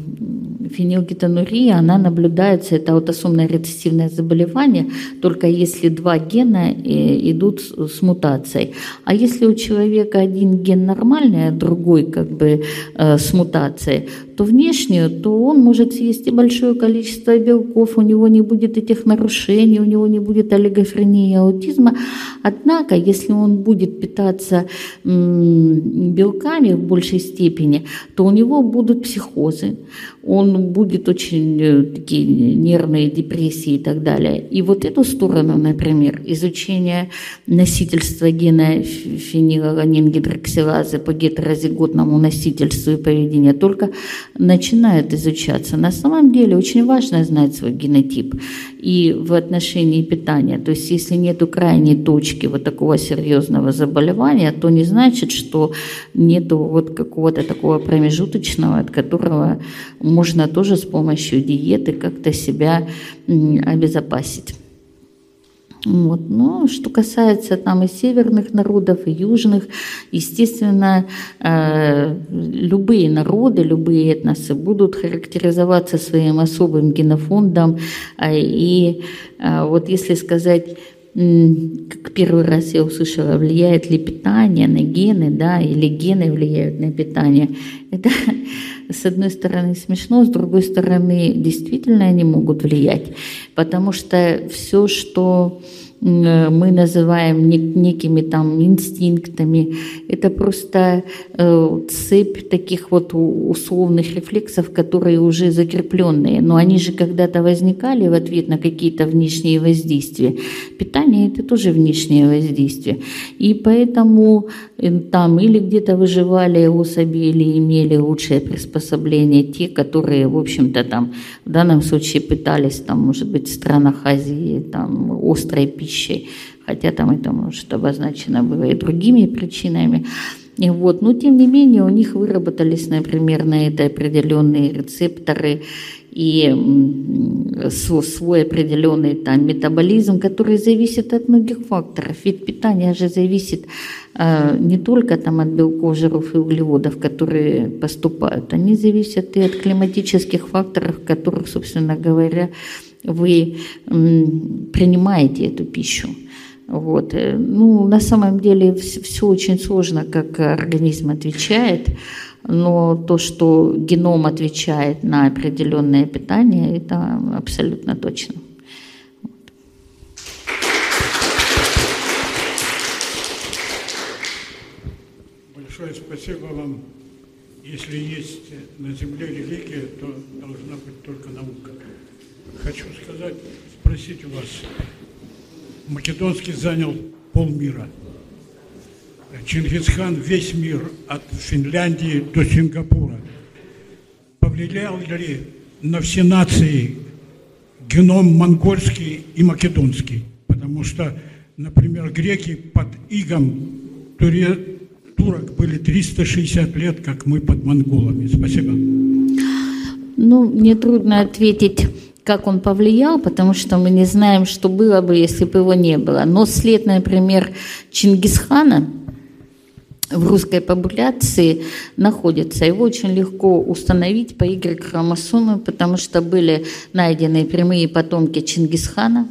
фенилкетонурия, она наблюдается, это аутосомное рецессивное заболевание, только если два гена э, идут с мутацией. А если у человека один ген нормальный, а другой как бы э, с мутацией, то внешне, то он может съесть и большое количество белков, у него не будет этих нарушений, у него не будет олигофрении, аутизма. Однако, если он будет питаться белками в большей степени, то у него будут психозы, он будет очень э, такие нервные депрессии и так далее. И вот эту сторону, например, изучения носительства гена фенилаланин-гидроксилазы по гетерозиготному носительству и поведению только начинает изучаться. На самом деле очень важно знать свой генотип и в отношении питания. То есть если нет крайней точки вот такого серьезного заболевания, то не значит, что нет вот какого-то такого промежуточного, от которого можно тоже с помощью диеты как-то себя обезопасить. Вот. Но что касается там и северных народов, и южных, естественно, э, любые народы, любые этносы будут характеризоваться своим особым генофондом. Э, и э, вот если сказать как первый раз я услышала, влияет ли питание на гены, да, или гены влияют на питание. Это, с одной стороны, смешно, с другой стороны, действительно они могут влиять, потому что все, что мы называем некими там инстинктами. Это просто э, цепь таких вот условных рефлексов, которые уже закрепленные. Но они же когда-то возникали в ответ на какие-то внешние воздействия. Питание – это тоже внешнее воздействие. И поэтому э, там или где-то выживали особи, или имели лучшее приспособление те, которые, в общем-то, там в данном случае пытались, там, может быть, в странах Азии, там, острой пищей пищей. хотя там это может обозначено было и другими причинами. И вот. Но тем не менее у них выработались, например, на это определенные рецепторы и свой определенный там метаболизм, который зависит от многих факторов. Ведь питание же зависит э, не только там от белков, жиров и углеводов, которые поступают, они зависят и от климатических факторов, которых, собственно говоря, вы принимаете эту пищу. Вот. Э, ну, на самом деле все очень сложно, как организм отвечает, но то, что геном отвечает на определенное питание, это абсолютно точно. Большое спасибо вам. Если есть на Земле религия, то должна быть только наука. Хочу сказать, спросить у вас, Македонский занял полмира. Чингисхан весь мир от Финляндии до Сингапура. Повлиял ли на все нации геном монгольский и македонский? Потому что, например, греки под игом турок были 360 лет, как мы под монголами. Спасибо. Ну, мне трудно ответить как он повлиял, потому что мы не знаем, что было бы, если бы его не было. Но след, например, Чингисхана в русской популяции находится. Его очень легко установить по Y-хромосоме, потому что были найдены прямые потомки Чингисхана.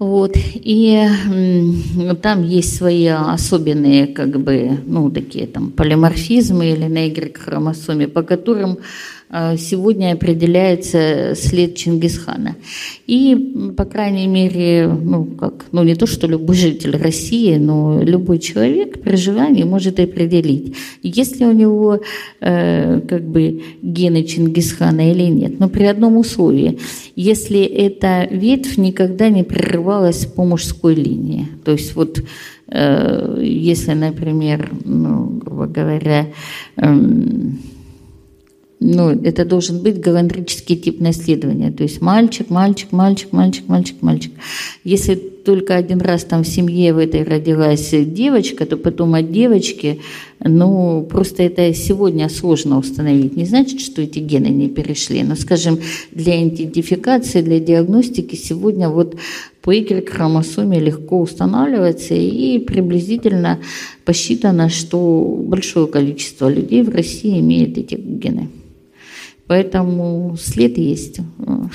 Вот. И там есть свои особенные, как бы, ну, такие там полиморфизмы или на Y-хромосоме, по которым сегодня определяется след Чингисхана. И, по крайней мере, ну, как, ну, не то, что любой житель России, но любой человек при желании может определить, есть ли у него э, как бы гены Чингисхана или нет. Но при одном условии, если эта ветвь никогда не прерывалась по мужской линии. То есть вот э, если, например, ну, грубо говоря, э, ну, это должен быть галандрический тип наследования. То есть мальчик, мальчик, мальчик, мальчик, мальчик, мальчик. Если только один раз там в семье в этой родилась девочка, то потом от девочки, ну, просто это сегодня сложно установить. Не значит, что эти гены не перешли, но, скажем, для идентификации, для диагностики сегодня вот по Y-хромосоме легко устанавливается и приблизительно посчитано, что большое количество людей в России имеет эти гены. Поэтому след есть.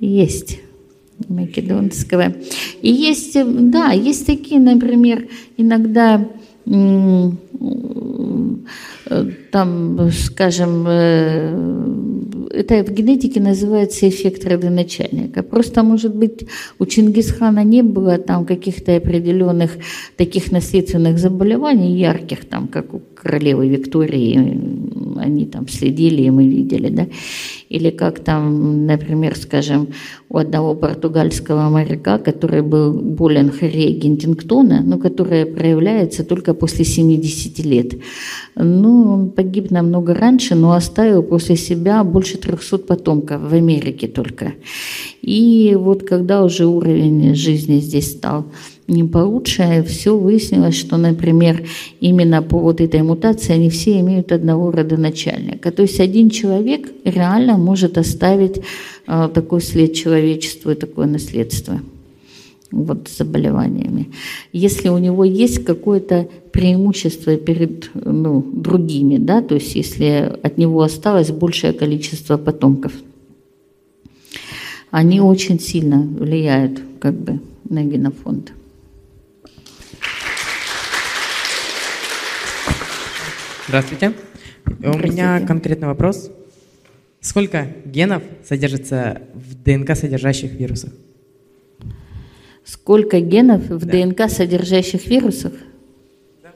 Есть македонского. И есть, да, есть такие, например, иногда там, скажем, э, это в генетике называется эффект родоначальника. Просто, может быть, у Чингисхана не было там каких-то определенных таких наследственных заболеваний ярких, там, как у королевы Виктории, они там следили, и мы видели, да. Или как там, например, скажем, у одного португальского моряка, который был болен хореей Гентингтона, но которая проявляется только после 70 лет. Ну, он погиб намного раньше, но оставил после себя больше 300 потомков в Америке только. И вот когда уже уровень жизни здесь стал не получше, все выяснилось, что, например, именно по вот этой мутации они все имеют одного родоначальника. То есть один человек реально может оставить э, такой след человечеству и такое наследство вот, с заболеваниями. Если у него есть какое-то преимущество перед ну, другими, да, то есть если от него осталось большее количество потомков, они очень сильно влияют как бы на генофонд. Здравствуйте. У меня конкретный вопрос. Сколько генов содержится в ДНК содержащих вирусах? Сколько генов в да. ДНК содержащих вирусах? Да.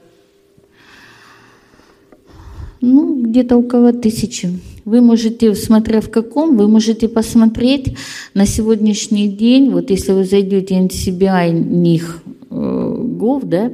Ну, где-то около тысячи. Вы можете, смотря в каком, вы можете посмотреть на сегодняшний день, вот если вы зайдете в NCBI них э, Gov, да,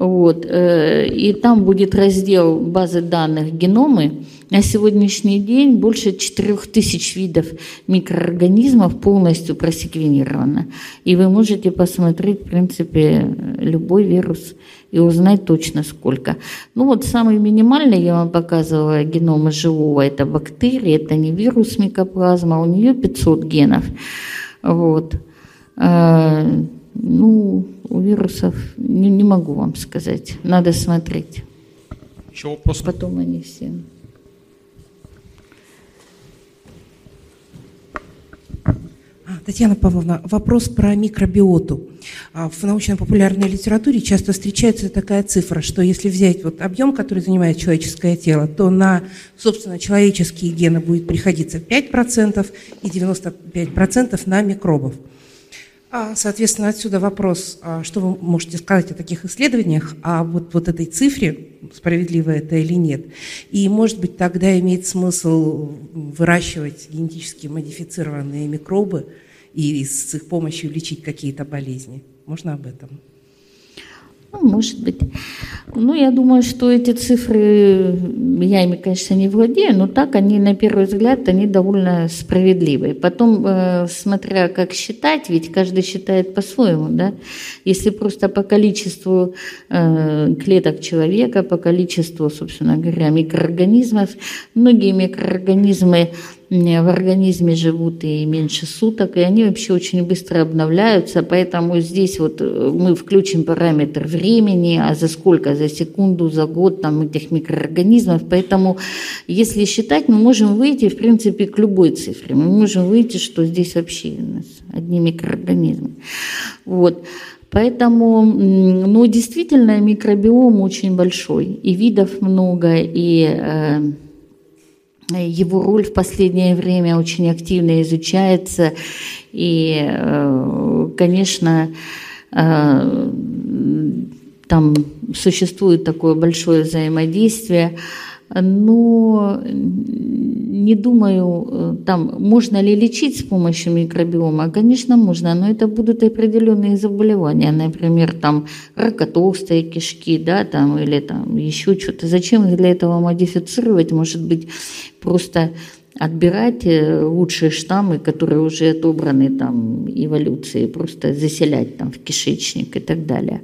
Вот, э, и там будет раздел базы данных геномы. На сегодняшний день больше 4000 видов микроорганизмов полностью просеквенировано. И вы можете посмотреть, в принципе, любой вирус и узнать точно сколько. Ну вот самый минимальный, я вам показывала, генома живого, это бактерия, это не вирус микоплазма, у нее 500 генов. Вот. А, ну, у вирусов не, не могу вам сказать. Надо смотреть. Еще вопрос? Потом они все. А, Татьяна Павловна, вопрос про микробиоту. А, в научно-популярной литературе часто встречается такая цифра, что если взять вот объем, который занимает человеческое тело, то на, собственно, человеческие гены будет приходиться 5% и 95% на микробов. А, Соответственно, отсюда вопрос, а, что вы можете сказать о таких исследованиях, а вот, вот этой цифре, справедливо это или нет. И, может быть, тогда имеет смысл выращивать генетически модифицированные микробы и с их помощью лечить какие-то болезни. Можно об этом? Ну, может быть. Ну, я думаю, что эти цифры, я ими, конечно, не владею, но так они, на первый взгляд, они довольно справедливые. Потом, э, смотря как считать, ведь каждый считает по-своему, да. Если просто по количеству э, клеток человека, по количеству, собственно говоря, микроорганизмов, многие микроорганизмы в организме живут и меньше суток, и они вообще очень быстро обновляются, поэтому здесь вот э, мы включим параметр времени, а за сколько, за секунду, за год там этих микроорганизмов, поэтому если считать, мы можем выйти, в принципе, к любой цифре, мы можем выйти, что здесь вообще у нас одни микроорганизмы. Вот. Поэтому, ну, действительно, микробиом очень большой, и видов много, и э, его роль в последнее время очень активно изучается. И, э, конечно, э, там существует такое большое взаимодействие но не думаю, э, там, можно ли лечить с помощью микробиома. Конечно, можно, но это будут определенные заболевания, например, там, рака толстой кишки, да, там, или там еще что-то. Зачем их для этого модифицировать? Может быть, просто отбирать э, лучшие штаммы, которые уже отобраны там эволюцией, просто заселять там в кишечник и так далее.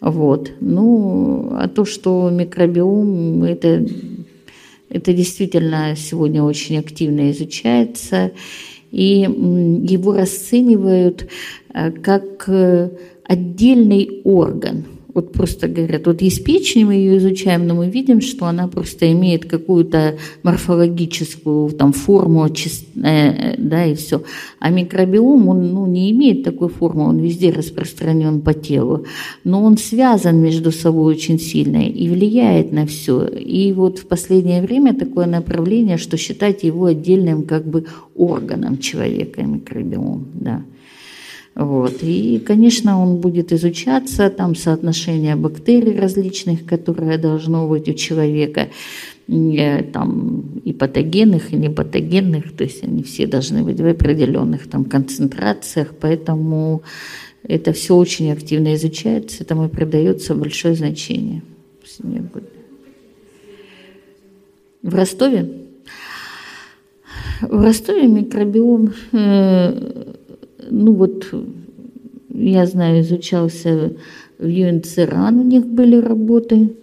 Вот. Ну, а то, что микробиом, это, это действительно сегодня очень активно изучается, и его расценивают э, как э, отдельный орган – вот просто говорят, вот есть печень, мы ее изучаем, но мы видим, что она просто имеет какую-то морфологическую там, форму, э, да, и все. А микробиом, он ну, не имеет такой формы, он везде распространен по телу, но он связан между собой очень сильно и влияет на все. И вот в последнее время такое направление, что считать его отдельным как бы органом человека, микробиом, да. Вот. И, конечно, он будет изучаться, там соотношение бактерий различных, которые должно быть у человека, э, там и патогенных, и непатогенных, то есть они все должны быть в определенных там концентрациях, поэтому это все очень активно изучается, этому придается большое значение. В Ростове? В Ростове микробиом э, ну вот, я знаю, изучался в ЮНЦРАН, у них были работы,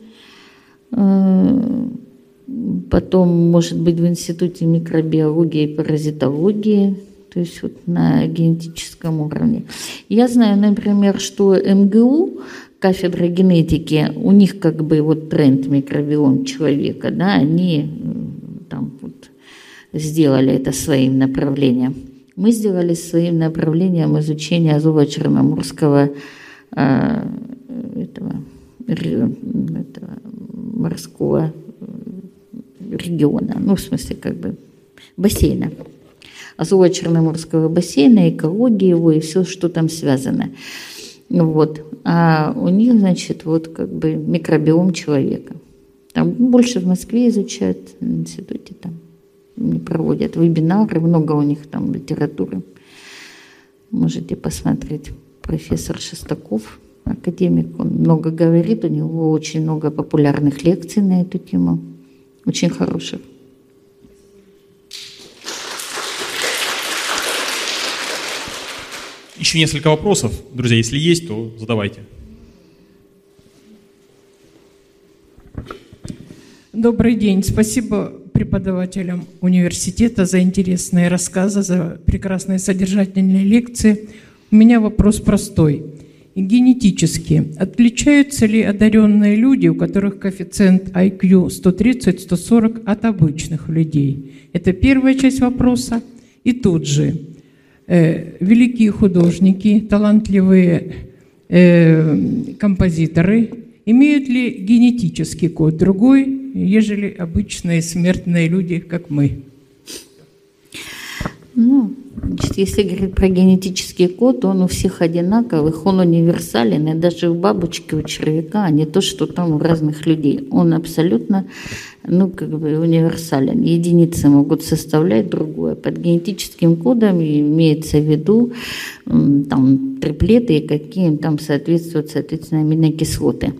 э, потом, может быть, в Институте микробиологии и паразитологии, то есть вот на генетическом уровне. Я знаю, например, что МГУ, кафедра генетики, у них как бы вот тренд микробиом человека, да, они там вот сделали это своим направлением. Мы сделали своим направлением изучения Азово-Черноморского э, этого, этого морского региона, ну, в смысле, как бы бассейна. Азово-Черноморского бассейна, экологии его и все, что там связано. Вот. А у них, значит, вот как бы микробиом человека. Там больше в Москве изучают, в институте там проводят вебинары, много у них там литературы. Можете посмотреть. Профессор Шестаков академик, он много говорит, у него очень много популярных лекций на эту тему, очень хороших. Еще несколько вопросов. Друзья, если есть, то задавайте. Добрый день. Спасибо преподавателям университета за интересные рассказы, за прекрасные содержательные лекции. У меня вопрос простой. Генетически отличаются ли одаренные люди, у которых коэффициент IQ 130-140 от обычных людей? Это первая часть вопроса. И тут же, э, великие художники, талантливые э, композиторы имеют ли генетический код другой, ежели обычные смертные люди, как мы? Ну, значит, если говорить про генетический код, он у всех одинаковых, он универсален, и даже у бабочки, у червяка, а не то, что там у разных людей. Он абсолютно, ну, как бы универсален. Единицы могут составлять другое. Под генетическим кодом имеется в виду там триплеты, какие там соответствуют, соответственно, аминокислоты.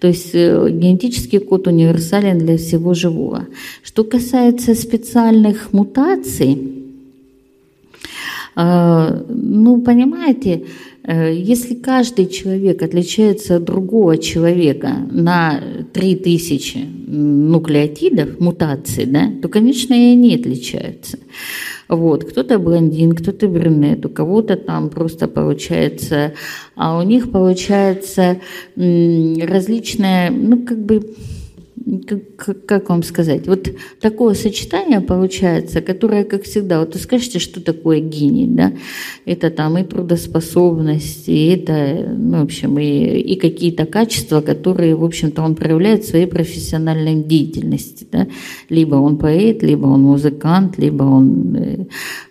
То есть э, генетический код универсален для всего живого. Что касается специальных мутаций, ну, понимаете, э, если каждый человек отличается от другого человека на 3000 нуклеотидов, мутаций, да, то, конечно, и они отличаются. Вот, кто-то блондин, кто-то брюнет, у кого-то там просто получается, а у них получается различная, ну, как бы, как, как вам сказать, вот такое сочетание получается, которое, как всегда, вот вы скажете, что такое гений, да, это там и трудоспособность, и это, ну, в общем, и, и какие-то качества, которые, в общем-то, он проявляет в своей профессиональной деятельности, да, либо он поэт, либо он музыкант, либо он э,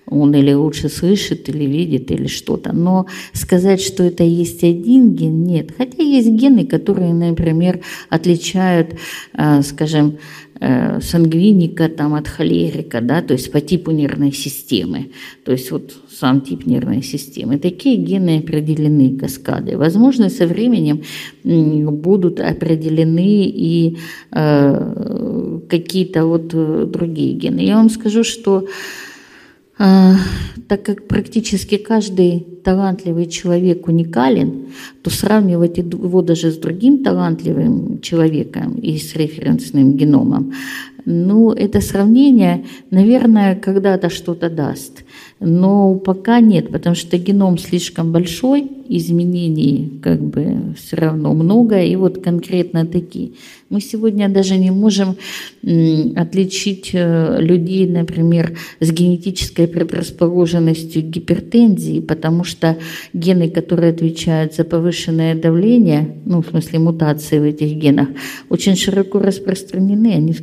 он или лучше слышит, или видит, или что-то. Но сказать, что это есть один ген, нет. Хотя есть гены, которые, например, отличают, э, скажем, э, сангвиника там, от холерика, да, то есть по типу нервной системы. То есть вот сам тип нервной системы. Такие гены определены каскады. Возможно, со временем будут определены и э, какие-то вот другие гены. Я вам скажу, что так как практически каждый талантливый человек уникален, то сравнивать его даже с другим талантливым человеком и с референсным геномом, ну, это сравнение, наверное, когда-то что-то даст. Но пока нет, потому что геном слишком большой, изменений как бы все равно много, и вот конкретно такие. Мы сегодня даже не можем отличить э, людей, например, с генетической предрасположенностью гипертензии, потому что гены, которые отвечают за повышенное давление, ну, в смысле мутации в этих генах, очень широко распространены, они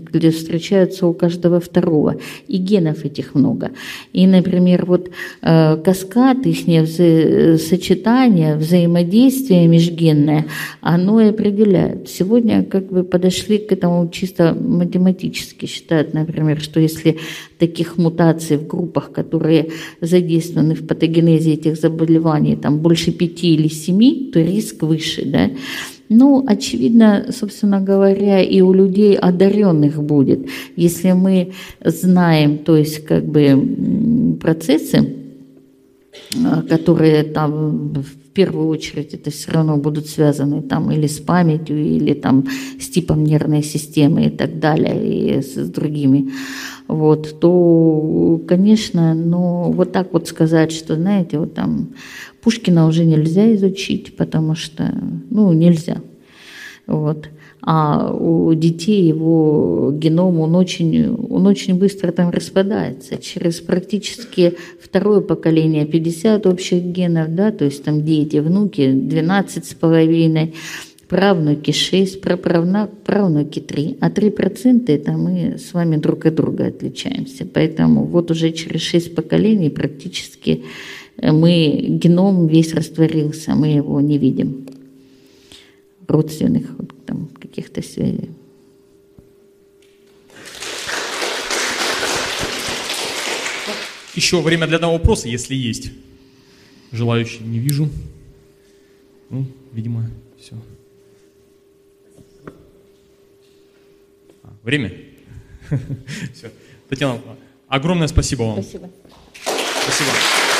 встречаются у каждого второго, и генов этих много. И, например, вот э, каскад, их сочетание, взаимодействие межгенное, оно и определяет. Сегодня как бы подошли к этому чисто математически. Считают, например, что если таких мутаций в группах, которые задействованы в патогенезе этих заболеваний, там больше пяти или семи, то риск выше. Да? Ну, очевидно, собственно говоря, и у людей одаренных будет. Если мы знаем, то есть как бы процессы, а, которые там в первую очередь это все равно будут связаны там или с памятью, или там с типом нервной системы и так далее, и с, с другими, вот, то, конечно, ну, вот так вот сказать, что, знаете, вот там Пушкина уже нельзя изучить, потому что, ну, нельзя, вот. А у детей его геном, он очень, он очень быстро там распадается. Через практически второе поколение 50 общих генов, да, то есть там дети, внуки 12 с половиной, правнуки 6, правнуки 3, а 3% это мы с вами друг от друга отличаемся. Поэтому вот уже через 6 поколений практически мы, геном весь растворился, мы его не видим родственных там, каких-то связей. Еще время для одного вопроса, если есть. Желающих не вижу. Ну, видимо, все. Время? Все. Татьяна, огромное спасибо вам. Спасибо. Спасибо.